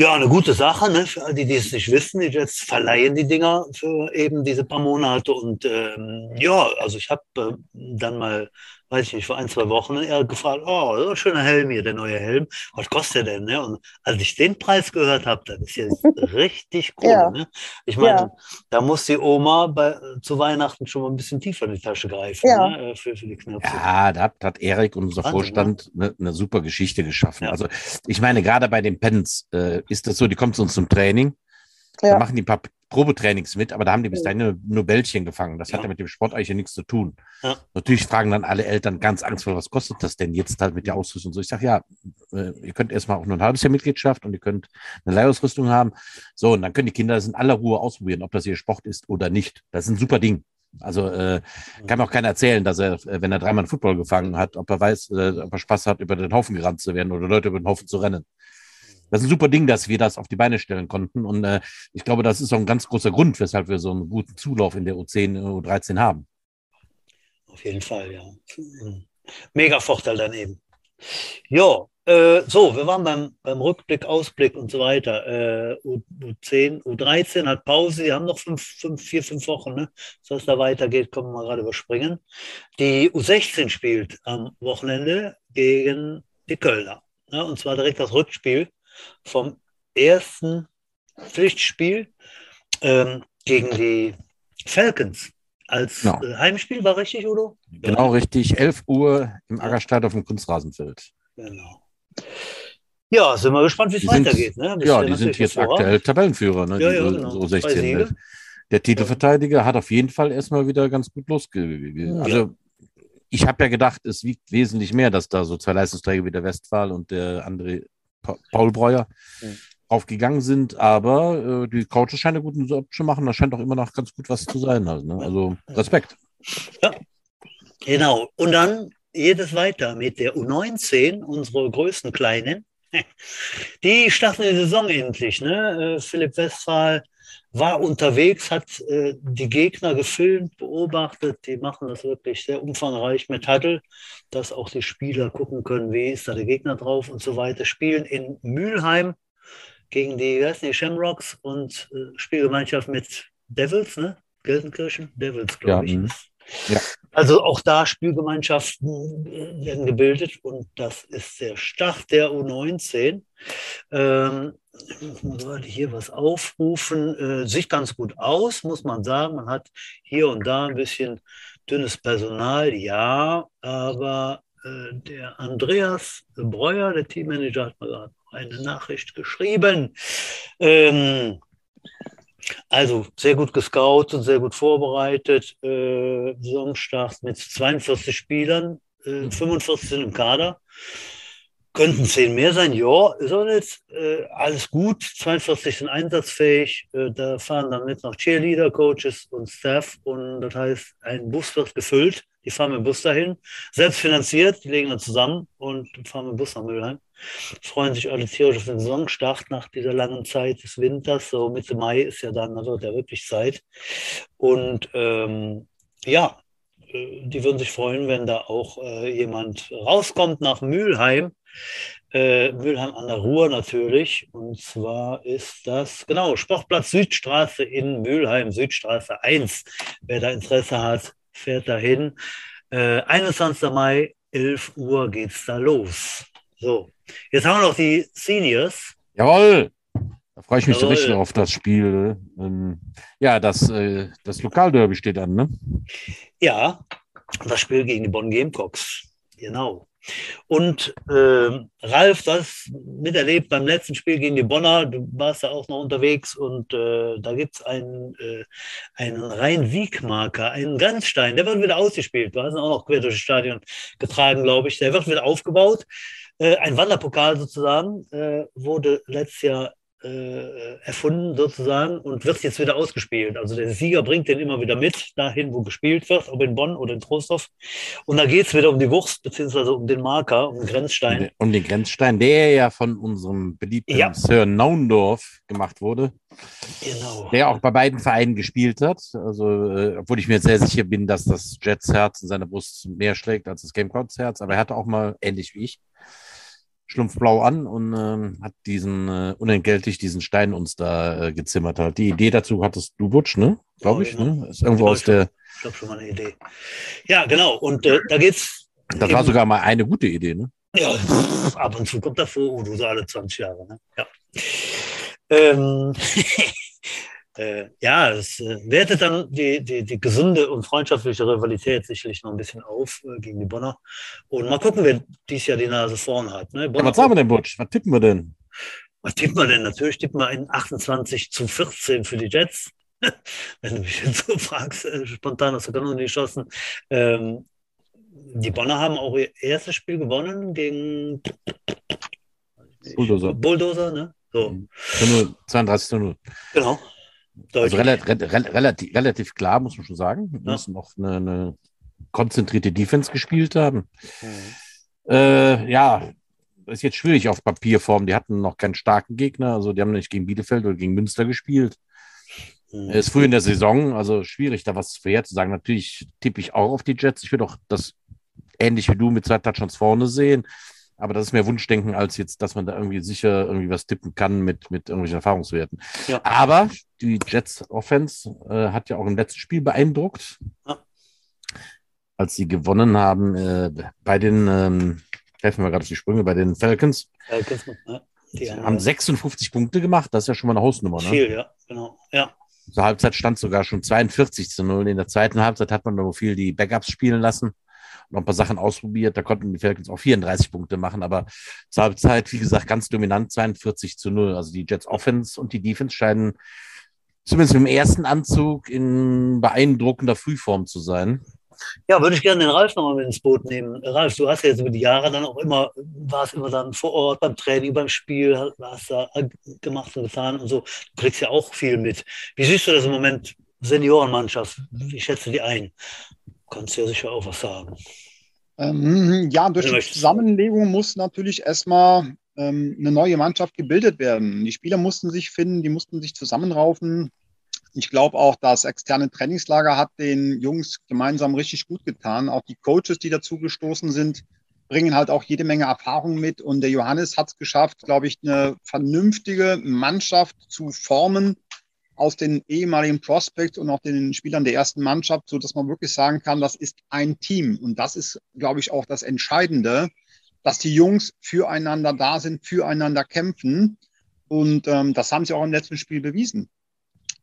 Ja, eine gute Sache, ne? für all die, die es nicht wissen, die jetzt verleihen die Dinger für eben diese paar Monate. Und ähm, ja, also ich habe äh, dann mal weiß ich nicht, vor ein, zwei Wochen er gefragt, oh, so ein schöner Helm hier, der neue Helm, was kostet der denn? Ne? Und als ich den Preis gehört habe, das ist ja richtig cool. Ja. Ne? Ich meine, ja. da muss die Oma bei, zu Weihnachten schon mal ein bisschen tiefer in die Tasche greifen ja. ne? Äh, für, für die Knöpfe. Ja, da hat, hat Erik, unser Wahnsinn, Vorstand, eine, eine, super Geschichte geschaffen. Also ich meine, gerade bei den Pens äh, ist das so, die kommen zu uns zum Training, ja. machen die ein paar Probetrainings mit, aber da haben die bis dahin nur, nur Bällchen gefangen. Das ja. hat ja mit dem Sport eigentlich nichts zu tun. Ja. Natürlich fragen dann alle Eltern ganz angstvoll, was kostet das denn jetzt halt mit der Ausrüstung? Und so, ich sage, ja, äh, ihr könnt erstmal auch nur ein halbes Jahr Mitgliedschaft und ihr könnt eine Leihausrüstung haben. So, und dann können die Kinder das in aller Ruhe ausprobieren, ob das ihr Sport ist oder nicht. Das ist ein super Ding. Also äh, kann mir auch keiner erzählen, dass er, äh, wenn er dreimal einen Football gefangen hat, ob er weiß, äh, ob er Spaß hat, über den Haufen gerannt zu werden oder Leute über den Haufen zu rennen das ist ein super Ding, dass wir das auf die Beine stellen konnten. Und äh, ich glaube, das ist auch ein ganz großer Grund, weshalb wir so einen guten Zulauf in der U10, U13 haben. Auf jeden Fall, ja. Mega Vorteil daneben. Ja, äh, so, wir waren beim, beim Rückblick, Ausblick und so weiter. Äh, U10, U13 hat Pause, die haben noch fünf, fünf, vier, fünf Wochen, ne? So es da weitergeht, können wir mal gerade überspringen. Die U16 spielt am Wochenende gegen die Kölner. Ne? Und zwar direkt das Rückspiel vom ersten Pflichtspiel ähm, gegen die Falcons als genau. Äh, Heimspiel, war richtig, Udo? Genau, ja. richtig. 11 Uhr im Aggerstadt auf dem Kunstrasenfeld. Genau. Ja, sind wir gespannt, wie es weitergeht. Ne? Ja, die sind jetzt aktuell Tabellenführer, ne? Ja, ja, genau. so 16. Der Titelverteidiger hat auf jeden Fall erstmal wieder ganz gut losgegangen. Also ich habe ja gedacht, es wiegt wesentlich mehr, dass da so zwei Leistungsträger wie der Westphal und der André pa Paul Breuer mhm. aufgegangen sind, aber äh, die Coaches scheinen einen guten Job zu machen. Da scheint auch immer noch ganz gut was zu sein. Also, ne? also Respekt. Ja, genau. Und dann geht es weiter mit der U19, unsere größten Kleinen. Die starten die Saison endlich. Ne? Äh, Philipp Westphal war unterwegs, hat äh, die Gegner gefilmt, beobachtet. Die machen das wirklich sehr umfangreich mit Huddle, dass auch die Spieler gucken können, wie ist da der Gegner drauf und so weiter. Spielen in Mülheim gegen die, heißt die Shamrocks und äh, Spielgemeinschaft mit Devils, ne? Gelsenkirchen? Devils, glaube ja, ich. Mhm. Ja. Also auch da Spielgemeinschaften äh, werden gebildet und das ist der Start der U19. Ähm, ich muss hier was aufrufen. Äh, sieht ganz gut aus, muss man sagen. Man hat hier und da ein bisschen dünnes Personal, ja, aber äh, der Andreas Breuer, der Teammanager, hat mir gerade eine Nachricht geschrieben. Ähm, also sehr gut gescoutet und sehr gut vorbereitet. Äh, Saisonstart mit 42 Spielern, äh, 45 sind im Kader. Könnten zehn mehr sein, ja, ist auch nicht. Äh, alles gut, 42 sind einsatzfähig. Äh, da fahren dann mit noch Cheerleader, Coaches und Staff. Und das heißt, ein Bus wird gefüllt. Die fahren mit dem Bus dahin, selbst finanziert, die legen dann zusammen und fahren mit dem Bus nach Mülheim. Freuen sich alle tierisch auf den Saisonstart nach dieser langen Zeit des Winters. So Mitte Mai ist ja dann, da wird ja wirklich Zeit. Und ähm, ja, die würden sich freuen, wenn da auch äh, jemand rauskommt nach Mülheim. Äh, Mülheim an der Ruhr natürlich. Und zwar ist das, genau, Sportplatz Südstraße in Mülheim, Südstraße 1. Wer da Interesse hat, fährt dahin. Äh, 21. Mai, 11 Uhr geht's da los. So, jetzt haben wir noch die Seniors. Jawohl! Da freue ich mich Jawohl. richtig auf das Spiel. Ähm, ja, das, äh, das Lokalderby steht an, ne? Ja, das Spiel gegen die Bonn Gamecocks. Genau. Und äh, Ralf, das miterlebt beim letzten Spiel gegen die Bonner, du warst da auch noch unterwegs und äh, da gibt es einen, äh, einen Rhein-Sieg-Marker, einen Grenzstein, der wird wieder ausgespielt. Du hast ihn auch noch quer durch das Stadion getragen, glaube ich. Der wird wieder aufgebaut. Äh, ein Wanderpokal sozusagen äh, wurde letztes Jahr äh, erfunden sozusagen und wird jetzt wieder ausgespielt. Also der Sieger bringt den immer wieder mit, dahin, wo gespielt wird, ob in Bonn oder in Trostorf. Und da geht es wieder um die Wurst, beziehungsweise um den Marker, um den Grenzstein. Um den Grenzstein, der ja von unserem beliebten ja. Sir Naundorf gemacht wurde. Genau. Der auch bei beiden Vereinen gespielt hat. Also, äh, obwohl ich mir sehr sicher bin, dass das Jets Herz in seiner Brust mehr schlägt als das Gamecocks Herz. Aber er hatte auch mal, ähnlich wie ich, schlumpfblau an und ähm, hat diesen äh, unentgeltlich diesen Stein uns da äh, gezimmert hat. Die Idee dazu hattest du, Butsch, ne? Glaube ich, ne? Ist irgendwo aus der. Ich glaube schon mal eine Idee. Ja, genau. Und äh, da geht's. Das war sogar mal eine gute Idee, ne? Ja, ab und zu kommt davor, oh, du so alle 20 Jahre, ne? Ja. Ähm, äh, ja, es äh, wertet dann die, die, die gesunde und freundschaftliche Rivalität sicherlich noch ein bisschen auf äh, gegen die Bonner. Und mal gucken, wer dies Jahr die Nase vorn hat. Ne? Ja, was sagen wir denn, Butch? Was tippen wir denn? Was tippen wir denn? Natürlich tippen wir in 28 zu 14 für die Jets. Wenn du mich jetzt so fragst, äh, spontan aus der Kanone geschossen. Ähm, die Bonner haben auch ihr erstes Spiel gewonnen gegen Bulldozer. Bulldozer, ne? So. 32 zu 0. Genau. Also relativ, relativ, relativ klar, muss man schon sagen. Wir ja. müssen noch eine, eine, konzentrierte Defense gespielt haben. Mhm. Äh, ja, ist jetzt schwierig auf Papierform. Die hatten noch keinen starken Gegner. Also die haben nicht gegen Bielefeld oder gegen Münster gespielt. Mhm. Ist früh in der Saison, also schwierig, da was vorherzusagen. Natürlich tippe ich auch auf die Jets. Ich würde auch das ähnlich wie du mit zwei Touchdowns vorne sehen. Aber das ist mehr Wunschdenken, als jetzt, dass man da irgendwie sicher irgendwie was tippen kann mit, mit irgendwelchen Erfahrungswerten. Ja. Aber die Jets Offense äh, hat ja auch im letzten Spiel beeindruckt. Ja. Als sie gewonnen haben äh, bei den, ähm, helfen wir gerade auf die Sprünge, bei den Falcons. Falcons, ne? Die haben 56 Punkte gemacht, das ist ja schon mal eine Hausnummer. Ne? Viel, ja, genau. Ja. Zur Halbzeit stand sogar schon 42 zu 0. In der zweiten Halbzeit hat man noch viel die Backups spielen lassen noch ein paar Sachen ausprobiert. Da konnten die Falcons auch 34 Punkte machen, aber zur Halbzeit, wie gesagt, ganz dominant 42 zu 0. Also die Jets Offense und die Defense scheinen zumindest dem ersten Anzug in beeindruckender Frühform zu sein. Ja, würde ich gerne den Ralf nochmal mit ins Boot nehmen. Ralf, du hast ja jetzt über die Jahre dann auch immer, warst immer dann vor Ort beim Training, beim Spiel, hast da gemacht und getan und so. Du kriegst ja auch viel mit. Wie siehst du das im Moment, Seniorenmannschaft? Wie schätzt du die ein? Kannst du ja sicher auch was sagen. Ähm, ja, durch die Zusammenlegung muss natürlich erstmal ähm, eine neue Mannschaft gebildet werden. Die Spieler mussten sich finden, die mussten sich zusammenraufen. Ich glaube auch, das externe Trainingslager hat den Jungs gemeinsam richtig gut getan. Auch die Coaches, die dazu gestoßen sind, bringen halt auch jede Menge Erfahrung mit. Und der Johannes hat es geschafft, glaube ich, eine vernünftige Mannschaft zu formen aus den ehemaligen Prospects und auch den Spielern der ersten Mannschaft, so dass man wirklich sagen kann, das ist ein Team. Und das ist, glaube ich, auch das Entscheidende, dass die Jungs füreinander da sind, füreinander kämpfen. Und ähm, das haben sie auch im letzten Spiel bewiesen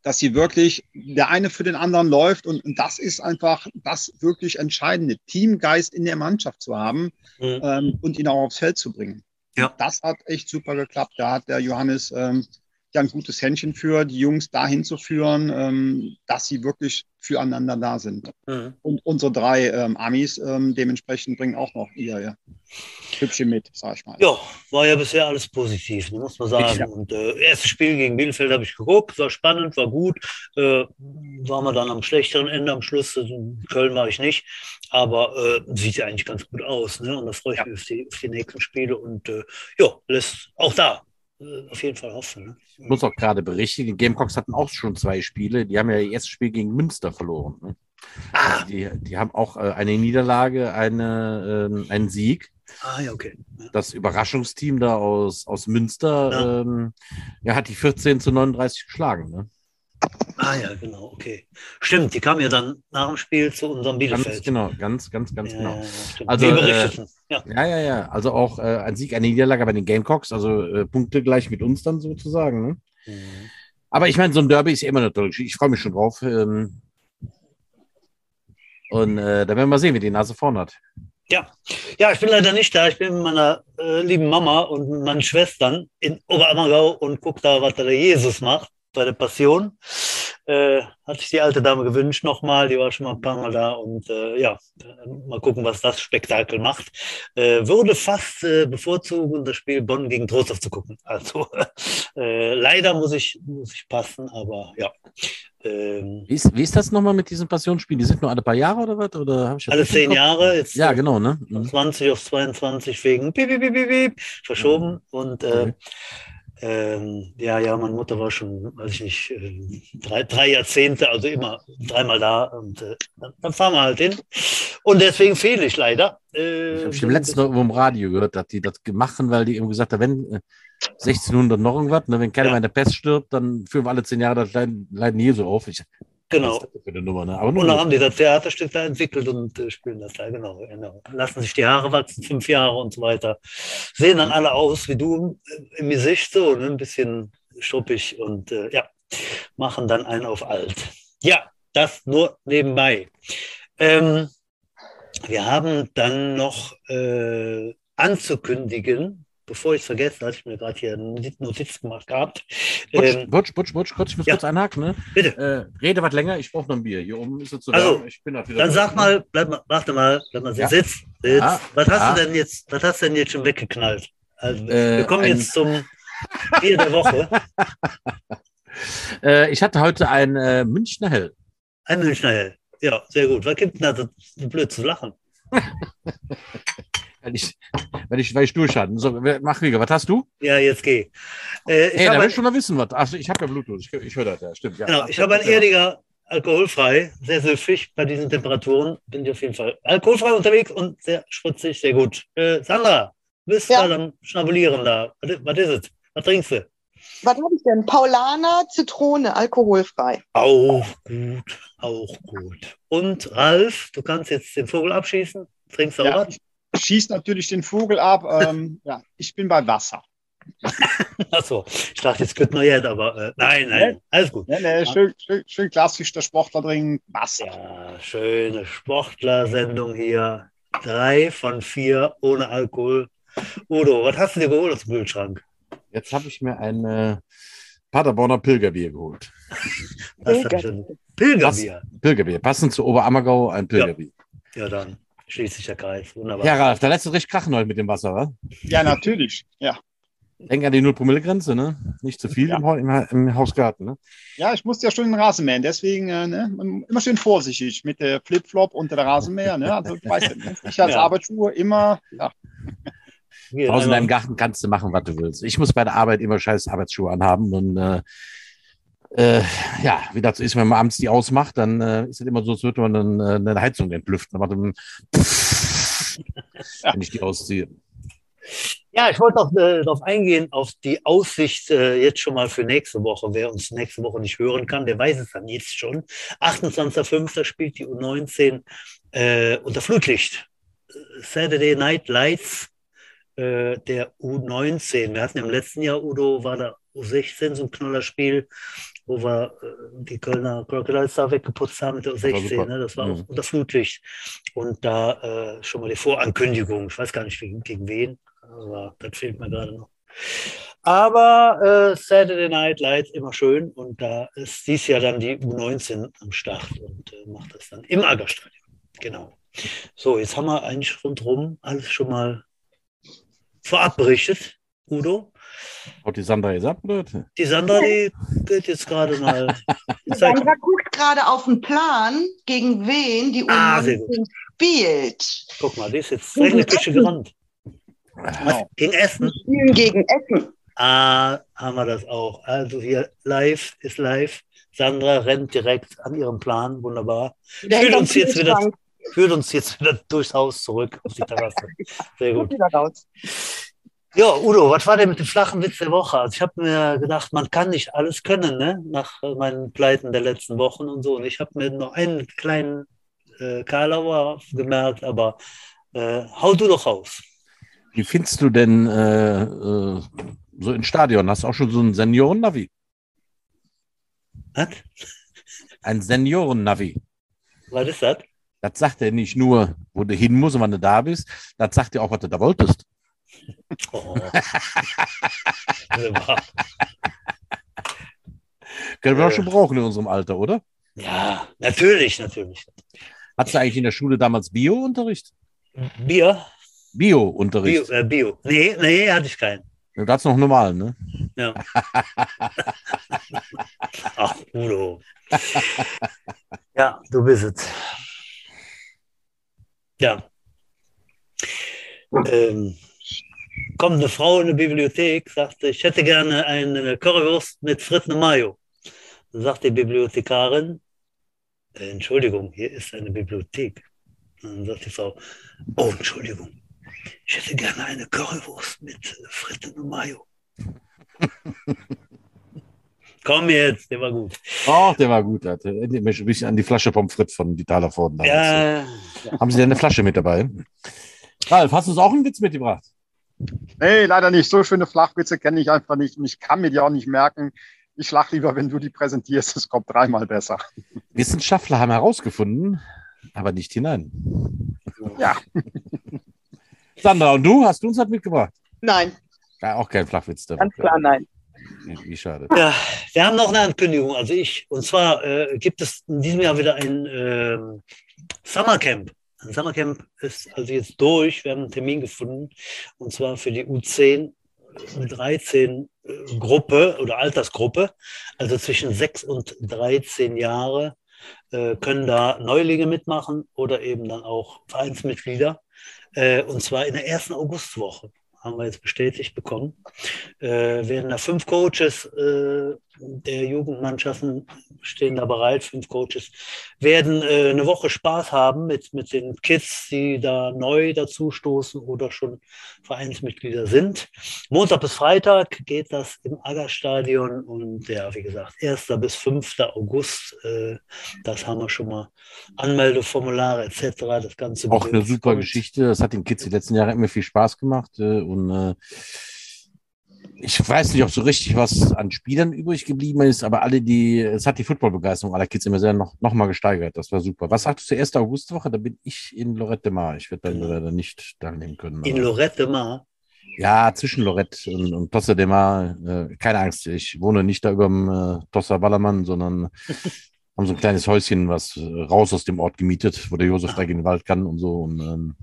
dass sie wirklich der eine für den anderen läuft und, und das ist einfach das wirklich Entscheidende, Teamgeist in der Mannschaft zu haben mhm. ähm, und ihn auch aufs Feld zu bringen. Ja. Das hat echt super geklappt. Da hat der Johannes ähm, ja ein gutes Händchen für, die Jungs dahin zu führen, ähm, dass sie wirklich füreinander da sind. Mhm. Und unsere drei ähm, Amis ähm, dementsprechend bringen auch noch ihr ja, Hübchen mit, sag ich mal. Ja, war ja bisher alles positiv, muss man sagen. Ja. Und äh, erstes Spiel gegen Bielefeld habe ich geguckt, war spannend, war gut. Äh, war man dann am schlechteren Ende am Schluss. In Köln war ich nicht, aber äh, sieht ja eigentlich ganz gut aus. Ne? Und da freue ich ja. mich auf die, auf die nächsten Spiele. Und äh, ja, lässt auch da auf jeden Fall hoffen. Ne? Ich muss auch gerade berichten, die Gamecocks hatten auch schon zwei Spiele. Die haben ja ihr erstes Spiel gegen Münster verloren. Ne? Ah. Die, die haben auch äh, eine Niederlage, eine, äh, einen Sieg. Ah, ja, okay. Ja. Das Überraschungsteam da aus, aus Münster ja. Ähm, ja, hat die 14 zu 39 geschlagen. Ne? Ah ja, genau, okay. Stimmt, die kam ja dann nach dem Spiel zu unserem Bielefeld. Ganz genau, ganz, ganz, ganz ja, genau. also, äh, ja. ja, ja, ja. Also auch äh, ein Sieg, eine Niederlage bei den Gamecocks, also äh, Punkte gleich mit uns dann sozusagen. Ne? Mhm. Aber ich meine, so ein Derby ist ja immer natürlich. Ich freue mich schon drauf. Ähm, und äh, da werden wir mal sehen, wie die Nase vorn hat. Ja. ja, ich bin leider nicht da. Ich bin mit meiner äh, lieben Mama und meinen Schwestern in Oberammergau und gucke da, was der Jesus macht bei der Passion. Äh, hat sich die alte Dame gewünscht nochmal, die war schon mal ein paar Mal da und äh, ja, mal gucken, was das Spektakel macht. Äh, würde fast äh, bevorzugen, das Spiel Bonn gegen Trostorf zu gucken. Also äh, leider muss ich, muss ich passen, aber ja. Ähm, wie, ist, wie ist das nochmal mit diesen Passionsspielen? Die sind nur alle paar Jahre oder was? Oder alle zehn Jahre. Jetzt ja, genau, ne? 20 mhm. auf 22 wegen piep, piep, piep, piep, verschoben. Mhm. Und äh, okay. Ähm, ja, ja, meine Mutter war schon, weiß ich nicht, äh, drei, drei Jahrzehnte, also immer dreimal da und äh, dann, fahren wir halt hin. Und deswegen fehle ich leider. Äh, ich habe schon letztens noch im Radio gehört, dass die das machen, weil die eben gesagt haben, wenn äh, 1600 noch irgendwas, ne, wenn keiner ja. in der Pest stirbt, dann führen wir alle zehn Jahre das leiden, leiden Jesu auf. Ich, Genau. Nummer, ne? und dann haben die das Theaterstück da entwickelt und äh, spielen das da, genau, genau. Lassen sich die Haare wachsen, fünf Jahre und so weiter. Sehen dann alle aus wie du äh, im Gesicht, so ne? ein bisschen struppig und äh, ja, machen dann einen auf alt. Ja, das nur nebenbei. Ähm, wir haben dann noch äh, anzukündigen, bevor ich es vergesse, hatte ich mir gerade hier eine Notiz gemacht gehabt. Butsch, ähm, Butsch, Butsch, Butsch, kurz, ich muss ja. kurz einhaken. Ne? Bitte. Äh, rede was länger, ich brauche noch ein Bier. Hier oben ist es so also, dann sag mal, bleib mal, warte mal, bleib mal, ja. sitz, sitz. Ja. Was hast ja. du denn jetzt, was hast du denn jetzt schon weggeknallt? Also, äh, wir kommen jetzt zum Bier der Woche. äh, ich hatte heute ein äh, Münchner Hell. Ein Münchner Hell. Ja, sehr gut. Was gibt denn da so blöd zu lachen? Wenn ich, wenn ich, weil ich durch hatte. So, mach Wege, was hast du? Ja, jetzt geh. Äh, ich hey, da will schon mal wissen, was. Also ich habe ja Bluetooth, ich, ich höre das, ja, stimmt. Ja. Genau, ich habe ein Erdiger alkoholfrei, sehr süffig bei diesen Temperaturen. Bin ich auf jeden Fall alkoholfrei unterwegs und sehr spritzig, sehr gut. Äh, Sandra, bist ja. da am Schnabulieren da. Was, was ist es? Was trinkst du? Was habe ich denn? Paulaner Zitrone, alkoholfrei. Auch gut, auch gut. Und Ralf, du kannst jetzt den Vogel abschießen. Trinkst du ja, auch was? Schießt natürlich den Vogel ab. Ähm, ja, ich bin bei Wasser. Achso, ich dachte, jetzt könnte noch jetzt, aber äh, nein, nein, nee, alles gut. Nee, nee, schön, schön, schön klassisch der Sportler trinken Wasser. Ja, schöne Sportler-Sendung hier. Drei von vier ohne Alkohol. Udo, was hast du dir geholt aus dem Kühlschrank? Jetzt habe ich mir ein äh, Paderborner Pilgerbier geholt. Schon. Pilgerbier. Pilgerbier. Passend zu Oberammergau ein Pilgerbier. Ja, dann schließt sich der Kreis. Wunderbar. Ja, Ralf, da lässt du richtig krachen heute mit dem Wasser, wa? Ja, natürlich. Ja. Denk an die 0-Promille-Grenze, ne? Nicht zu viel Ja. im, im, im Hausgarten, ne? Ja, ich musste ja schon den Rasenmähen, deswegen äh, ne, immer schön vorsichtig mit der Flipflop unter der Rasenmäher. Ne? Also, ich weiß nicht, ich als Ja. Arbeitsschuhe immer, ja, Hier, Draußen in einmal- deinem Garten kannst du machen, was du willst. Ich muss bei der Arbeit immer scheiß Arbeitsschuhe anhaben und äh, äh, ja, wie das ist, wenn man abends die ausmacht, dann äh, ist es immer so, als würde man dann, äh, eine Heizung entlüften. Dann macht man wenn ich die ausziehe. Ja, ich wollte noch äh, darauf eingehen, auf die Aussicht äh, jetzt schon mal für nächste Woche. Wer uns nächste Woche nicht hören kann, der weiß es dann jetzt schon. 28.05. spielt die U19 äh, unter Flutlicht. Saturday Night Lights äh, der U19. Wir hatten im letzten Jahr, Udo, war da U16 so ein Knallerspiel, wo wir äh, die Kölner Crocodiles da weggeputzt haben mit der war U16. super. ne? Das war Mhm. auch unter Flutlicht. Und da äh, schon mal die Vorankündigung. Ich weiß gar nicht gegen, gegen wen, aber das fehlt mir gerade noch. Aber äh, Saturday Night Lights immer schön und da ist dies Jahr dann die U19 am Start und äh, macht das dann im Aggerstadion. Genau. So, jetzt haben wir eigentlich rundherum alles schon mal vorab berichtet, Udo. Haut die Sandra jetzt ab, oder? Die Sandra, die geht jetzt gerade mal. Die Sandra guckt gerade auf den Plan, gegen wen die Ah, sehr U19 spielt. Guck mal, die ist jetzt direkt in die Küche gerannt. genau. Gegen Essen. Gegen Essen. Ah, haben wir das auch. Also hier live ist live. Sandra rennt direkt an ihrem Plan. Wunderbar. Der Führt uns jetzt wieder, führt uns jetzt wieder durchs Haus zurück auf die Terrasse. Sehr gut. Ja, Udo, was war denn mit dem flachen Witz der Woche? Also ich habe mir gedacht, man kann nicht alles können, ne? Nach äh, meinen Pleiten der letzten Wochen und so. Und ich habe mir noch einen kleinen äh, Karlauer gemerkt, aber äh, hau du doch raus. Wie findest du denn äh, äh, so im Stadion? Hast du auch schon so ein Senioren-Navi? Was? Ein Senioren-Navi. Was ist das? Das sagt er nicht nur, wo du hin musst und wann du da bist. Das sagt er auch, was du da wolltest. Oh. Können wir Äh. auch schon brauchen in unserem Alter, oder? ja, natürlich, natürlich. Hattest du eigentlich in der Schule damals Bio-Unterricht? Bier? Bio, Bio-Unterricht. äh, Bio. Nee, nee, hatte ich keinen. Du hattest noch normal, ne? Ja. Ach, Udo. ja, du bist es. Ja. Ähm, kommt eine Frau in die Bibliothek, sagte, ich hätte gerne eine Currywurst mit Fritten und Mayo. Dann sagt die Bibliothekarin, äh, Entschuldigung, hier ist eine Bibliothek. Dann sagt die Frau, oh, Entschuldigung, ich hätte gerne eine Currywurst mit Fritten und Mayo. Komm jetzt, der war gut. Ach, der war gut. Erinnert mich ein bisschen an die Flasche Pommes frites von Vitaler Forden. Ja, Haben Sie denn eine Flasche mit dabei? Ralf, hast du uns auch einen Witz mitgebracht? Nee, leider nicht. So schöne Flachwitze kenne ich einfach nicht. Und ich kann mir die auch nicht merken. Ich lach lieber, wenn du die präsentierst. Es kommt dreimal besser. Wissenschaftler haben herausgefunden, aber nicht hinein. Ja. Sandra, und du? Hast du uns was mitgebracht? Nein, Ja, auch kein Flachwitz dabei. ganz klar nein. Wie, schade. ja, wir haben noch eine Ankündigung, also ich. Und zwar äh, gibt es in diesem Jahr wieder ein ähm, Summercamp. Ein Summercamp ist also jetzt durch. Wir haben einen Termin gefunden. Und zwar für die U10, U13 äh, Gruppe oder Altersgruppe. Also zwischen 6 und 13 Jahre äh, können da Neulinge mitmachen oder eben dann auch Vereinsmitglieder. Äh, und zwar in der ersten Augustwoche haben wir jetzt bestätigt bekommen. Äh, werden da fünf Coaches äh, der Jugendmannschaften stehen da bereit, fünf Coaches, werden äh, eine Woche Spaß haben mit, mit den Kids, die da neu dazustoßen oder schon Vereinsmitglieder sind. Montag bis Freitag geht das im Aggerstadion und ja, wie gesagt, 1. bis 5. August, äh, das haben wir schon mal. Anmeldeformulare etc. Das Ganze Auch eine super kommt. Geschichte. Das hat den Kids die letzten Jahre immer viel Spaß gemacht. äh, Und äh, ich weiß nicht, ob so richtig was an Spielern übrig geblieben ist, aber alle, die, es hat die Footballbegeisterung aller Kids immer sehr noch, noch mal gesteigert. Das war super. Was sagtest du, erste Augustwoche? Da bin ich in Lorette Mar. Ich werde Genau. leider nicht teilnehmen können. In Lorette Mar. Ja, zwischen Lorette und, und Tossa de Mar. Äh, keine Angst, ich wohne nicht da über dem äh, Tossa Ballermann, sondern haben so ein kleines Häuschen, was äh, raus aus dem Ort gemietet, wo der Josef da in den Wald kann und so. Und ähm,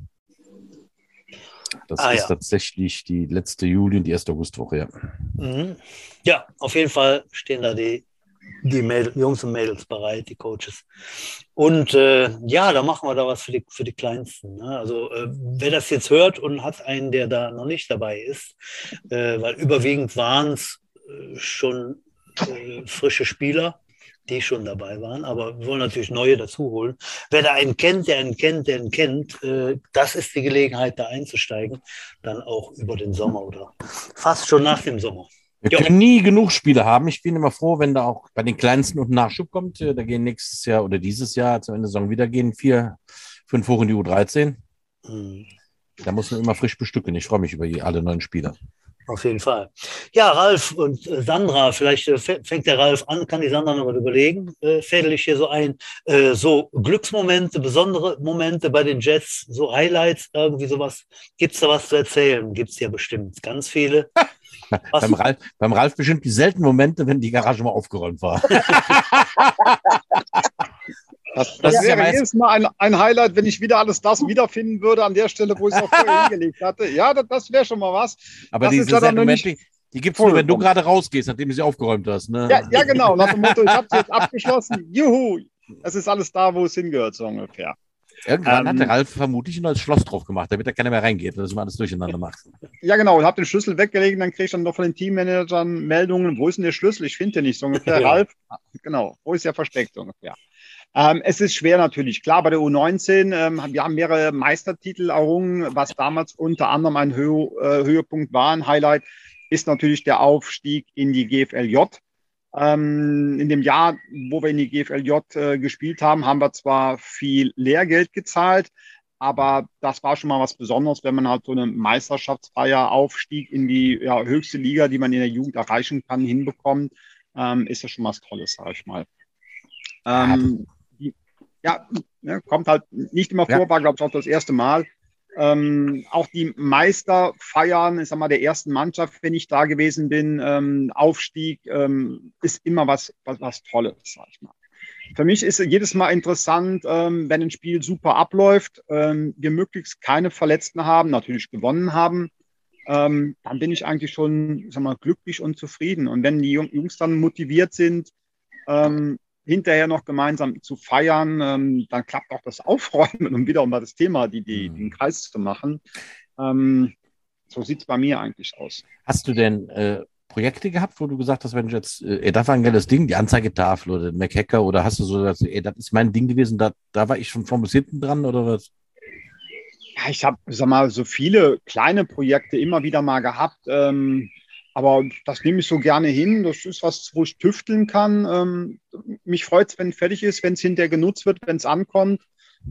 das ah, ist ja. tatsächlich die letzte Juli und die erste Augustwoche, ja. Mhm. Ja, auf jeden Fall stehen da die, die Mädels, Jungs und Mädels bereit, die Coaches. Und äh, ja, da machen wir da was für die, für die Kleinsten. Ne? Also äh, wer das jetzt hört und hat einen, der da noch nicht dabei ist, äh, weil überwiegend waren es äh, schon äh, frische Spieler, die schon dabei waren, aber wir wollen natürlich neue dazu holen. Wer da einen kennt, der einen kennt, der einen kennt, äh, das ist die Gelegenheit, da einzusteigen, dann auch über den Sommer oder fast schon nach dem Sommer. Wir jo. können nie genug Spiele haben. Ich bin immer froh, wenn da auch bei den Kleinsten und Nachschub kommt. Da gehen nächstes Jahr oder dieses Jahr zum Ende der Saison wieder gehen vier, fünf hoch in die U13. Mhm. Da muss man immer frisch bestücken. Ich freue mich über alle neuen Spieler. Auf jeden Fall. Ja, Ralf und äh, Sandra, vielleicht äh, fängt der Ralf an, kann die Sandra noch mal überlegen, äh, fädel ich hier so ein, äh, so Glücksmomente, besondere Momente bei den Jets, so Highlights, irgendwie sowas. Gibt es da was zu erzählen? Gibt es ja bestimmt ganz viele. beim, Ralf, beim Ralf bestimmt die seltenen Momente, wenn die Garage mal aufgeräumt war. Das, das wäre ja jedes Mal ein, ein, Highlight, wenn ich wieder alles das wiederfinden würde an der Stelle, wo ich es auch vorher hingelegt hatte. Ja, das, das wäre schon mal was. Aber das diese Momente, die gibt es nur, wenn du gerade rausgehst, nachdem du sie aufgeräumt hast. Ne? Ja, ja, genau. Nach dem Motto, ich habe sie jetzt abgeschlossen. Juhu, es ist alles da, wo es hingehört, so ungefähr. Irgendwann ähm, hat der Ralf vermutlich ein neues Schloss drauf gemacht, damit da keiner mehr reingeht, dass man alles durcheinander macht. Ja, genau. Ich habe den Schlüssel weggelegt, dann kriege ich dann noch von den Teammanagern Meldungen, wo ist denn der Schlüssel? Ich finde den nicht so ungefähr. Ralf, genau, wo ist der versteckt so ungefähr? Ähm, es ist schwer natürlich. Klar, bei der U19, ähm, wir haben mehrere Meistertitel errungen, was damals unter anderem ein Hö äh, Höhepunkt war, ein Highlight, ist natürlich der Aufstieg in die GFLJ. Ähm, in dem Jahr, wo wir in die GFLJ äh, gespielt haben, haben wir zwar viel Lehrgeld gezahlt, aber das war schon mal was Besonderes, wenn man halt so eine Meisterschaftsfeier Aufstieg in die ja, höchste Liga, die man in der Jugend erreichen kann, hinbekommt, ähm, ist das schon was Tolles, sag ich mal. Ähm, ja, ne, kommt halt nicht immer vor, ja. war, glaube ich, auch das erste Mal. Ähm, auch die Meisterfeiern, ich sag mal, der ersten Mannschaft, wenn ich da gewesen bin, ähm, Aufstieg, ähm, ist immer was, was, was Tolles, sag ich mal. Für mich ist jedes Mal interessant, ähm, wenn ein Spiel super abläuft, ähm, wir möglichst keine Verletzten haben, natürlich gewonnen haben, ähm, dann bin ich eigentlich schon sag mal, glücklich und zufrieden. Und wenn die Jungs dann motiviert sind, hinterher noch gemeinsam zu feiern, ähm, dann klappt auch das Aufräumen, um wieder mal das Thema, die, die, mhm. den Kreis zu machen. Ähm, so sieht es bei mir eigentlich aus. Hast du denn äh, Projekte gehabt, wo du gesagt hast, wenn ich jetzt, äh, das war ein geiles Ding, die Anzeigetafel oder den MacHacker oder hast du so gesagt, ey, das ist mein Ding gewesen, da, da war ich schon von bis hinten dran oder was? Ja, ich habe, sag mal, so viele kleine Projekte immer wieder mal gehabt. Ähm, aber das nehme ich so gerne hin. Das ist was, wo ich tüfteln kann. Ähm, mich freut es, wenn es fertig ist, wenn es hinterher genutzt wird, wenn es ankommt.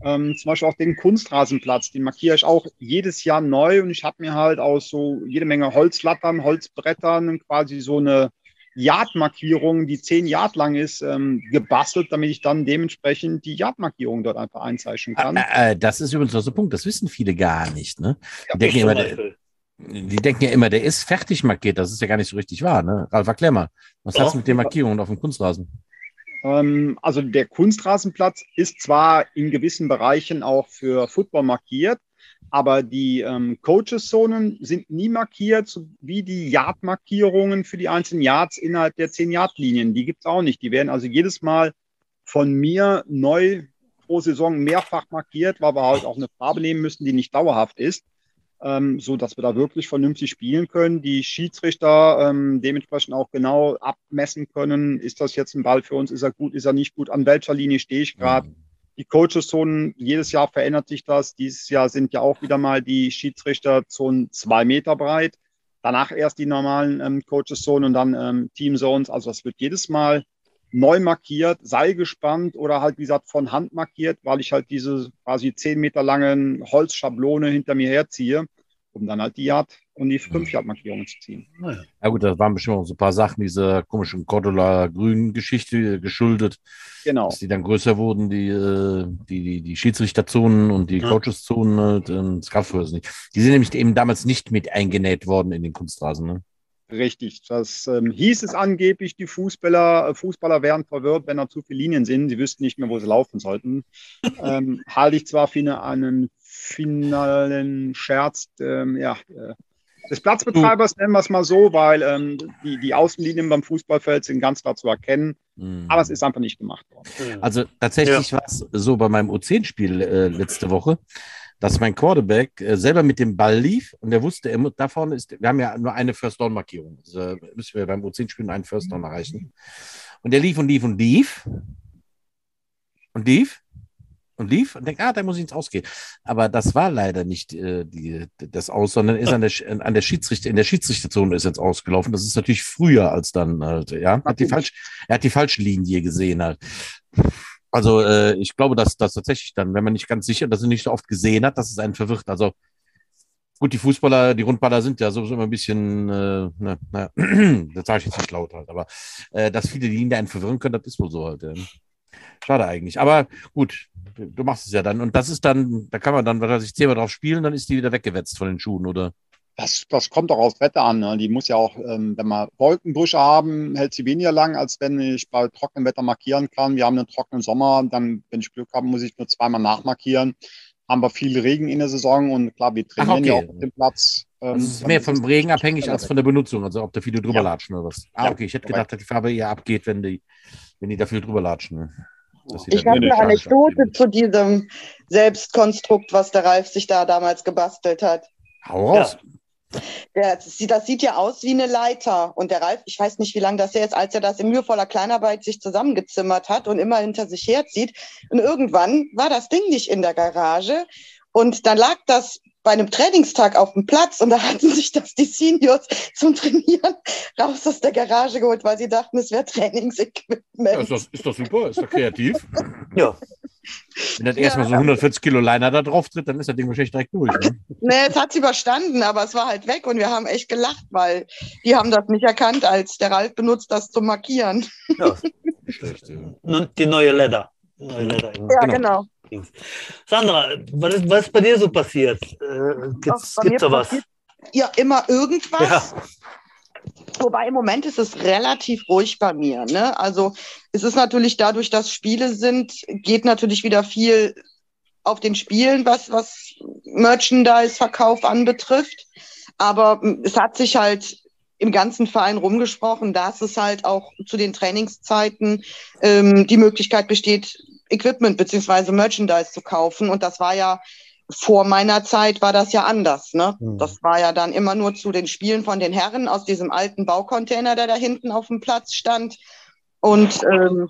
Ähm, zum Beispiel auch den Kunstrasenplatz, den markiere ich auch jedes Jahr neu und ich habe mir halt aus so jede Menge Holzlattern, Holzbrettern quasi so eine Yardmarkierung, die zehn Yard lang ist, ähm, gebastelt, damit ich dann dementsprechend die Yardmarkierung dort einfach einzeichnen kann. Äh, äh, das ist übrigens noch so ein Punkt, das wissen viele gar nicht. Ne? Ja, denken immer, die denken ja immer, der ist fertig markiert. Das ist ja gar nicht so richtig wahr. Ne? Ralf, erklär mal, was hast du mit den Markierungen auf dem Kunstrasen? Ähm, also der Kunstrasenplatz ist zwar in gewissen Bereichen auch für Football markiert, aber die ähm, Coaches-Zonen sind nie markiert, wie die Yard-Markierungen für die einzelnen Yards innerhalb der 10-Yard-Linien. Die gibt es auch nicht. Die werden also jedes Mal von mir neu pro Saison mehrfach markiert, weil wir halt auch eine Farbe nehmen müssen, die nicht dauerhaft ist ähm, so dass wir da wirklich vernünftig spielen können. Die Schiedsrichter ähm, dementsprechend auch genau abmessen können, ist das jetzt ein Ball für uns, ist er gut, ist er nicht gut, an welcher Linie stehe ich gerade. Mhm. Die Coaches-Zonen, jedes Jahr verändert sich das. Dieses Jahr sind ja auch wieder mal die Schiedsrichter-Zonen zwei Meter breit. Danach erst die normalen ähm, Coaches-Zonen und dann ähm, Team-Zones. Also das wird jedes Mal neu markiert, Seil gespannt oder halt, wie gesagt, von Hand markiert, weil ich halt diese quasi zehn Meter langen Holzschablone hinter mir herziehe um dann halt die Yard und die 5-Yard-Markierungen zu ziehen. Ja gut, das waren bestimmt auch so ein paar Sachen dieser komischen Cordula-Grün-Geschichte geschuldet. Genau. Dass die dann größer wurden, die, äh, die, die, die Schiedsrichterzonen und die Ja. Coaches-Zonen. Ähm, das gab es nicht. Die sind nämlich eben damals nicht mit eingenäht worden in den Kunstrasen. Ne? Richtig. Das ähm, hieß es angeblich, die Fußballer, äh, Fußballer wären verwirrt, wenn da zu viele Linien sind. Sie wüssten nicht mehr, wo sie laufen sollten. ähm, halte ich zwar für eine, einen finalen Scherz ähm, ja, äh, des Platzbetreibers, nennen wir es mal so, weil ähm, die, die Außenlinien beim Fußballfeld sind ganz klar zu erkennen, Mhm. aber es ist einfach nicht gemacht worden. Also tatsächlich war es so bei meinem U10-Spiel äh, letzte Woche, dass mein Quarterback äh, selber mit dem Ball lief und der wusste, er, mu- da vorne ist, wir haben ja nur eine First-Down-Markierung. Also äh, müssen wir beim U10-Spiel nur einen First-Down erreichen. Und der lief und lief und lief und lief und lief und denkt, ah, da muss ich ins Ausgehen. Aber das war leider nicht äh, die, das Aus, sondern ist an der, an der Schiedsrichter, in der Schiedsrichterzone ist jetzt ausgelaufen. Das ist natürlich früher als dann halt, ja. Hat die falsch, er hat die falsche Linie gesehen halt. Also äh, ich glaube, dass das tatsächlich dann, wenn man nicht ganz sicher, dass er nicht so oft gesehen hat, dass es einen verwirrt. Also gut, die Fußballer, die Rundballer sind ja sowieso immer ein bisschen, äh, na, na, das sage ich jetzt nicht laut halt, aber äh, dass viele die Linie einen verwirren können, das ist wohl so halt. Ja. Schade eigentlich. Aber gut, du machst es ja dann. Und das ist dann, da kann man dann, was weiß ich, zehnmal drauf spielen, dann ist die wieder weggewetzt von den Schuhen, oder? Das, das kommt doch aufs Wetter an. Ne? Die muss ja auch, ähm, wenn wir Wolkenbrüche haben, hält sie weniger lang, als wenn ich bei trockenem Wetter markieren kann. Wir haben einen trockenen Sommer, dann, wenn ich Glück habe, muss ich nur zweimal nachmarkieren. Haben wir viel Regen in der Saison und klar, wir trainieren okay. ja auch auf dem Platz. Ähm, es ist mehr vom Regen abhängig als von der Benutzung, also ob da viele drüber Ja. latschen oder was. Ah, Ja, okay, ich hätte korrekt. gedacht, dass die Farbe eher abgeht, wenn die, wenn die da viel drüber latschen. Ne? Ich habe eine Anekdote zu diesem Selbstkonstrukt, was der Ralf sich da damals gebastelt hat. Hau raus. Der, das, sieht, das sieht ja aus wie eine Leiter. Und der Ralf, ich weiß nicht, wie lange das her ist, als er das in mühevoller Kleinarbeit sich zusammengezimmert hat und immer hinter sich herzieht. Und irgendwann war das Ding nicht in der Garage. Und dann lag das bei einem Trainingstag auf dem Platz und da hatten sich das die Seniors zum Trainieren raus aus der Garage geholt, weil sie dachten, es wäre Trainingsequipment. Ja, ist, das, ist das super, ist doch kreativ. Ja. Wenn das erstmal so 140 Kilo Liner da drauf tritt, dann ist das Ding wahrscheinlich direkt durch. Ne? Nee, es hat's überstanden, aber es war halt weg und wir haben echt gelacht, weil die haben das nicht erkannt, als der Ralf benutzt das zum Markieren. ja. Schlecht, ja. Nun, Die neue im Ja, Genau. genau. Sandra, was ist, was ist bei dir so passiert? Äh, gibt's, gibt's da was? passiert- Ja, immer irgendwas. Ja. Wobei im Moment ist es relativ ruhig bei mir. Ne? Also es ist natürlich dadurch, dass Spiele sind, geht natürlich wieder viel auf den Spielen, was, was Merchandise-Verkauf anbetrifft. Aber mm, es hat sich halt im ganzen Verein rumgesprochen, dass es halt auch zu den Trainingszeiten ähm, die Möglichkeit besteht, Equipment beziehungsweise Merchandise zu kaufen. Und das war ja vor meiner Zeit war das ja anders. Ne? Mhm. Das war ja dann immer nur zu den Spielen von den Herren aus diesem alten Baucontainer, der da hinten auf dem Platz stand. Und ähm,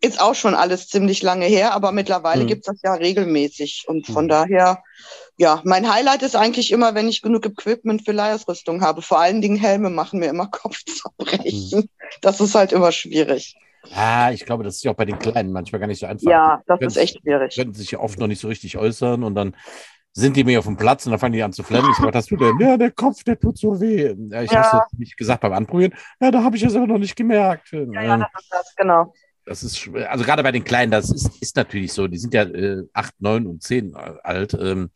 ist auch schon alles ziemlich lange her, aber mittlerweile Mhm. gibt's das ja regelmäßig. Und von Mhm. daher, ja, mein Highlight ist eigentlich immer, wenn ich genug Equipment für Leiherausrüstung habe. Vor allen Dingen Helme machen mir immer Kopfzerbrechen. Das ist halt immer schwierig. Ah, ich glaube, das ist ja auch bei den Kleinen manchmal gar nicht so einfach. Ja, das ist echt schwierig. können sich ja oft noch nicht so richtig äußern und dann sind die mir auf dem Platz und dann fangen die an zu flemmen. Ich so, was hast du denn? Ja, der Kopf, der tut so weh. Ja, ich Ja. habe es nicht gesagt beim Anprobieren. Ja, da habe ich es aber noch nicht gemerkt. Ja, ja, das ist das, genau. Das ist, also gerade bei den Kleinen, das ist, ist natürlich so. Die sind ja äh, acht, neun und zehn alt. Ähm,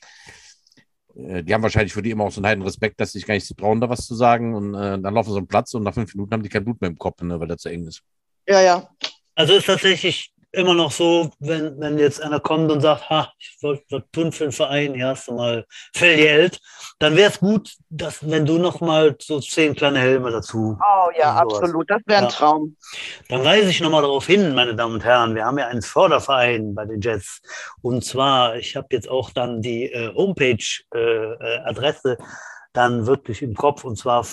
äh, die haben wahrscheinlich für die immer auch so einen heiden Respekt, dass sie sich gar nicht so trauen, da was zu sagen. Und äh, dann laufen sie am Platz und nach fünf Minuten haben die kein Blut mehr im Kopf, ne, weil der zu eng ist. Ja, ja. Also ist tatsächlich immer noch so, wenn, wenn jetzt einer kommt und sagt, ha, ich wollte was tun für den Verein, hier hast du mal viel Geld, dann wäre es gut, dass, wenn du noch mal so zehn kleine Helme dazu. Oh ja, absolut. Das wäre ein Ja. Traum. Dann weise ich nochmal darauf hin, meine Damen und Herren, wir haben ja einen Förderverein bei den Jets. Und zwar, ich habe jetzt auch dann die äh, Homepage-Adresse dann wirklich im Kopf, und zwar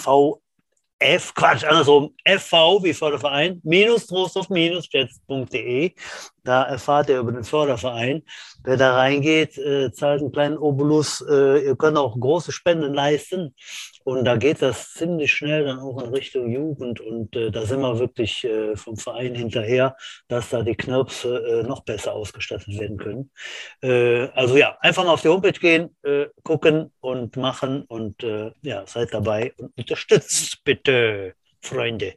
VF, Quatsch, andersrum, FV wie Förderverein, minus Trostorf minus jets.de. Da erfahrt ihr über den Förderverein. Wer da reingeht, äh, zahlt einen kleinen Obolus. Äh, ihr könnt auch große Spenden leisten. Und da geht das ziemlich schnell dann auch in Richtung Jugend. Und äh, da sind wir wirklich äh, vom Verein hinterher, dass da die Knirpse äh, noch besser ausgestattet werden können. Äh, also ja, einfach mal auf die Homepage gehen, äh, gucken und machen und äh, ja, seid dabei und unterstützt bitte, Freunde.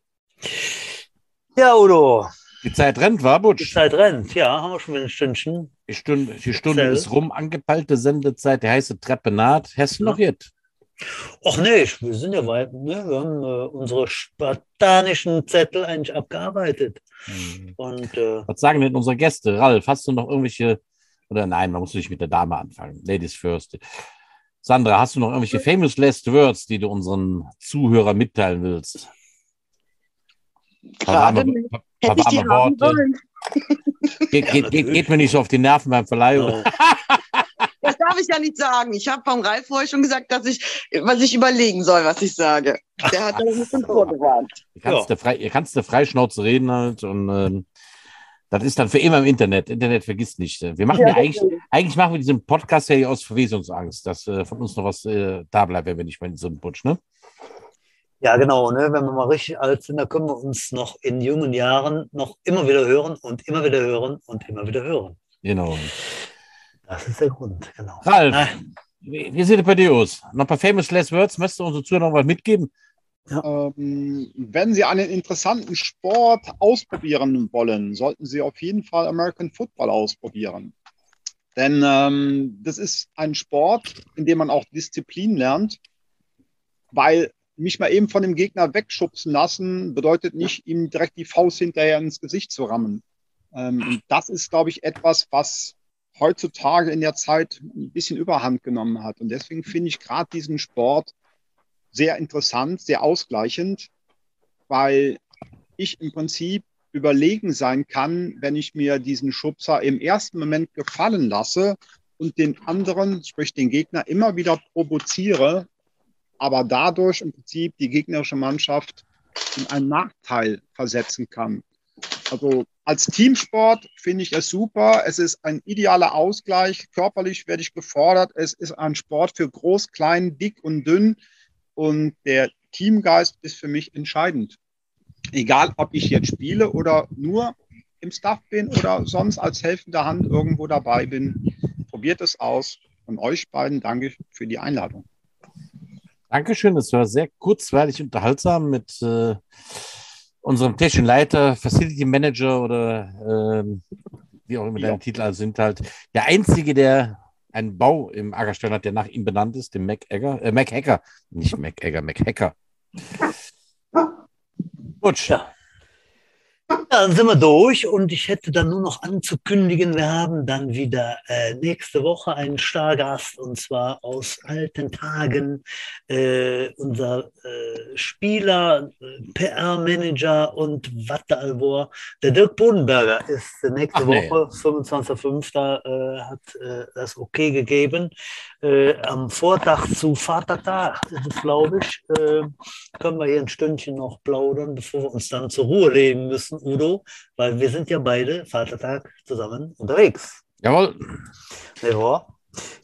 Ja, Udo. Die Zeit rennt, war Butsch? Die Zeit rennt, ja, haben wir schon wieder ein Stündchen. Die Stunde, die Stunde ist rum, angepeilte Sendezeit, die heiße Treppe naht. Hast du noch jetzt? Ach nee, wir sind ja weit. Ne? Wir haben äh, unsere spartanischen Zettel eigentlich abgearbeitet. Mhm. Und, äh, Was sagen denn unsere Gäste? Ralf, hast du noch irgendwelche, oder nein, man muss nicht mit der Dame anfangen. Ladies first. Sandra, hast du noch irgendwelche famous last words, die du unseren Zuhörern mitteilen willst? Gerade hätte ich die haben wollen. Geht, geht, geht, geht, mir nicht so auf die Nerven beim Verleihung. Das darf ich ja nicht sagen. Ich habe vom Ralf vorher schon gesagt, dass ich, was ich überlegen soll, was ich sage. Der hat das ein bisschen vorgewarnt. Ihr kannst, ja. frei, ihr kannst der Freischnauze reden halt und ähm, das ist dann für immer im Internet. Internet vergisst nicht. Wir machen ja, ja eigentlich, eigentlich machen wir diesen Podcast ja aus Verwesungsangst, dass äh, von uns noch was äh, da bleibt, wenn wir nicht mehr in so einem Putsch, ne? Ja, genau. Ne? Wenn wir mal richtig alt sind, dann können wir uns noch in jungen Jahren noch immer wieder hören und immer wieder hören und immer wieder hören. Genau. Das ist der Grund, genau. Ralf, wie, wie sieht es bei dir aus? Noch ein paar famous last words. Möchtest du unsere Zuhörer noch was mitgeben? Ja. Ähm, wenn Sie einen interessanten Sport ausprobieren wollen, sollten Sie auf jeden Fall American Football ausprobieren. Denn ähm, das ist ein Sport, in dem man auch Disziplin lernt, weil mich mal eben von dem Gegner wegschubsen lassen, bedeutet nicht, ihm direkt die Faust hinterher ins Gesicht zu rammen. Ähm, und das ist, glaube ich, etwas, was heutzutage in der Zeit ein bisschen überhand genommen hat. Und deswegen finde ich gerade diesen Sport sehr interessant, sehr ausgleichend, weil ich im Prinzip überlegen sein kann, wenn ich mir diesen Schubser im ersten Moment gefallen lasse und den anderen, sprich den Gegner, immer wieder provoziere, aber dadurch im Prinzip die gegnerische Mannschaft in einen Nachteil versetzen kann. Also als Teamsport finde ich es super. Es ist ein idealer Ausgleich. Körperlich werde ich gefordert. Es ist ein Sport für groß, klein, dick und dünn. Und der Teamgeist ist für mich entscheidend. Egal, ob ich jetzt spiele oder nur im Staff bin oder sonst als helfende Hand irgendwo dabei bin. Probiert es aus. Und euch beiden danke für die Einladung. Dankeschön. Es war sehr kurzweilig unterhaltsam mit äh, unserem technischen Leiter, Facility Manager oder äh, wie auch immer ja. deine Titel also sind halt der einzige, der einen Bau im Ackerstern hat, der nach ihm benannt ist, dem Mac Egger, äh, Mac Hacker, nicht Mac Egger, Mac Hacker. Gut. Ja. Dann sind wir durch und ich hätte dann nur noch anzukündigen, wir haben dann wieder äh, nächste Woche einen Stargast und zwar aus alten Tagen äh, unser äh, Spieler, äh, PR-Manager und Wattealbor, der Dirk Bodenberger ist nächste Ach, Woche, nee. 25.05. Äh, hat äh, das okay gegeben. am Vortag zu Vatertag ist es, glaube ich, können wir hier ein Stündchen noch plaudern, bevor wir uns dann zur Ruhe legen müssen lassen, Udo, weil wir sind ja beide Vatertag zusammen unterwegs. Jawohl.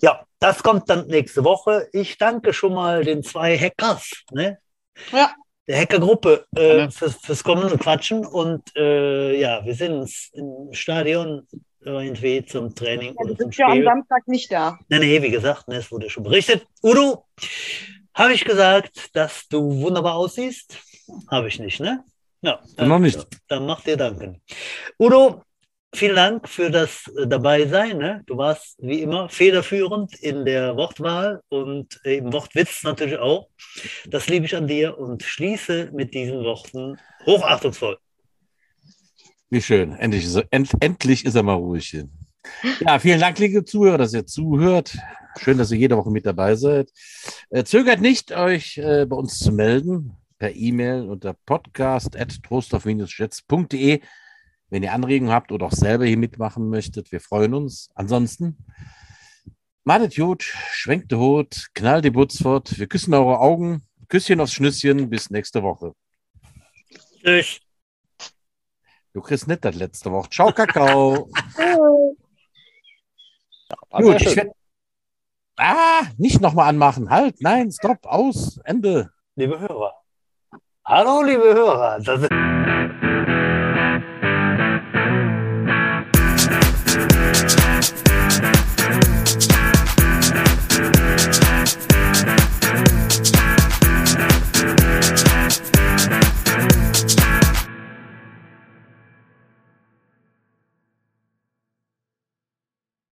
Ja, das kommt dann nächste Woche. Ich danke schon mal den zwei Hackers, ne? Ja. Der Hackergruppe äh, fürs, fürs kommende Quatschen und äh, ja, wir sind im Stadion irgendwie zum Training. Ja, du bist ja am Samstag nicht da. Nee, nee, wie gesagt, ne, es wurde schon berichtet. Udo, habe ich gesagt, dass du wunderbar aussiehst? Habe ich nicht, ne? Ja, dann, noch nicht. Dann macht dir danken. Udo, vielen Dank für das äh, Dabeisein. Ne? Du warst wie immer federführend in der Wortwahl und im Wortwitz natürlich auch. Das liebe ich an dir und schließe mit diesen Worten hochachtungsvoll. Wie schön. Endlich ist er, end, endlich ist er mal ruhig hier. Ja, vielen Dank, liebe Zuhörer, dass ihr zuhört. Schön, dass ihr jede Woche mit dabei seid. Äh, zögert nicht, euch äh, bei uns zu melden per E-Mail unter podcast.trostorf-schätz.de, wenn ihr Anregungen habt oder auch selber hier mitmachen möchtet. Wir freuen uns. Ansonsten, malet gut, schwenkt die Hut, knallt die Butz fort. Wir küssen eure Augen. Küsschen aufs Schnüsschen. Bis nächste Woche. Tschüss. Du kriegst nicht das letzte Wort. Ciao, Kakao. Gut, ich schön. werd... Ah, nicht nochmal anmachen. Halt, nein, stopp, aus, Ende. Liebe Hörer. Hallo, liebe Hörer. Das ist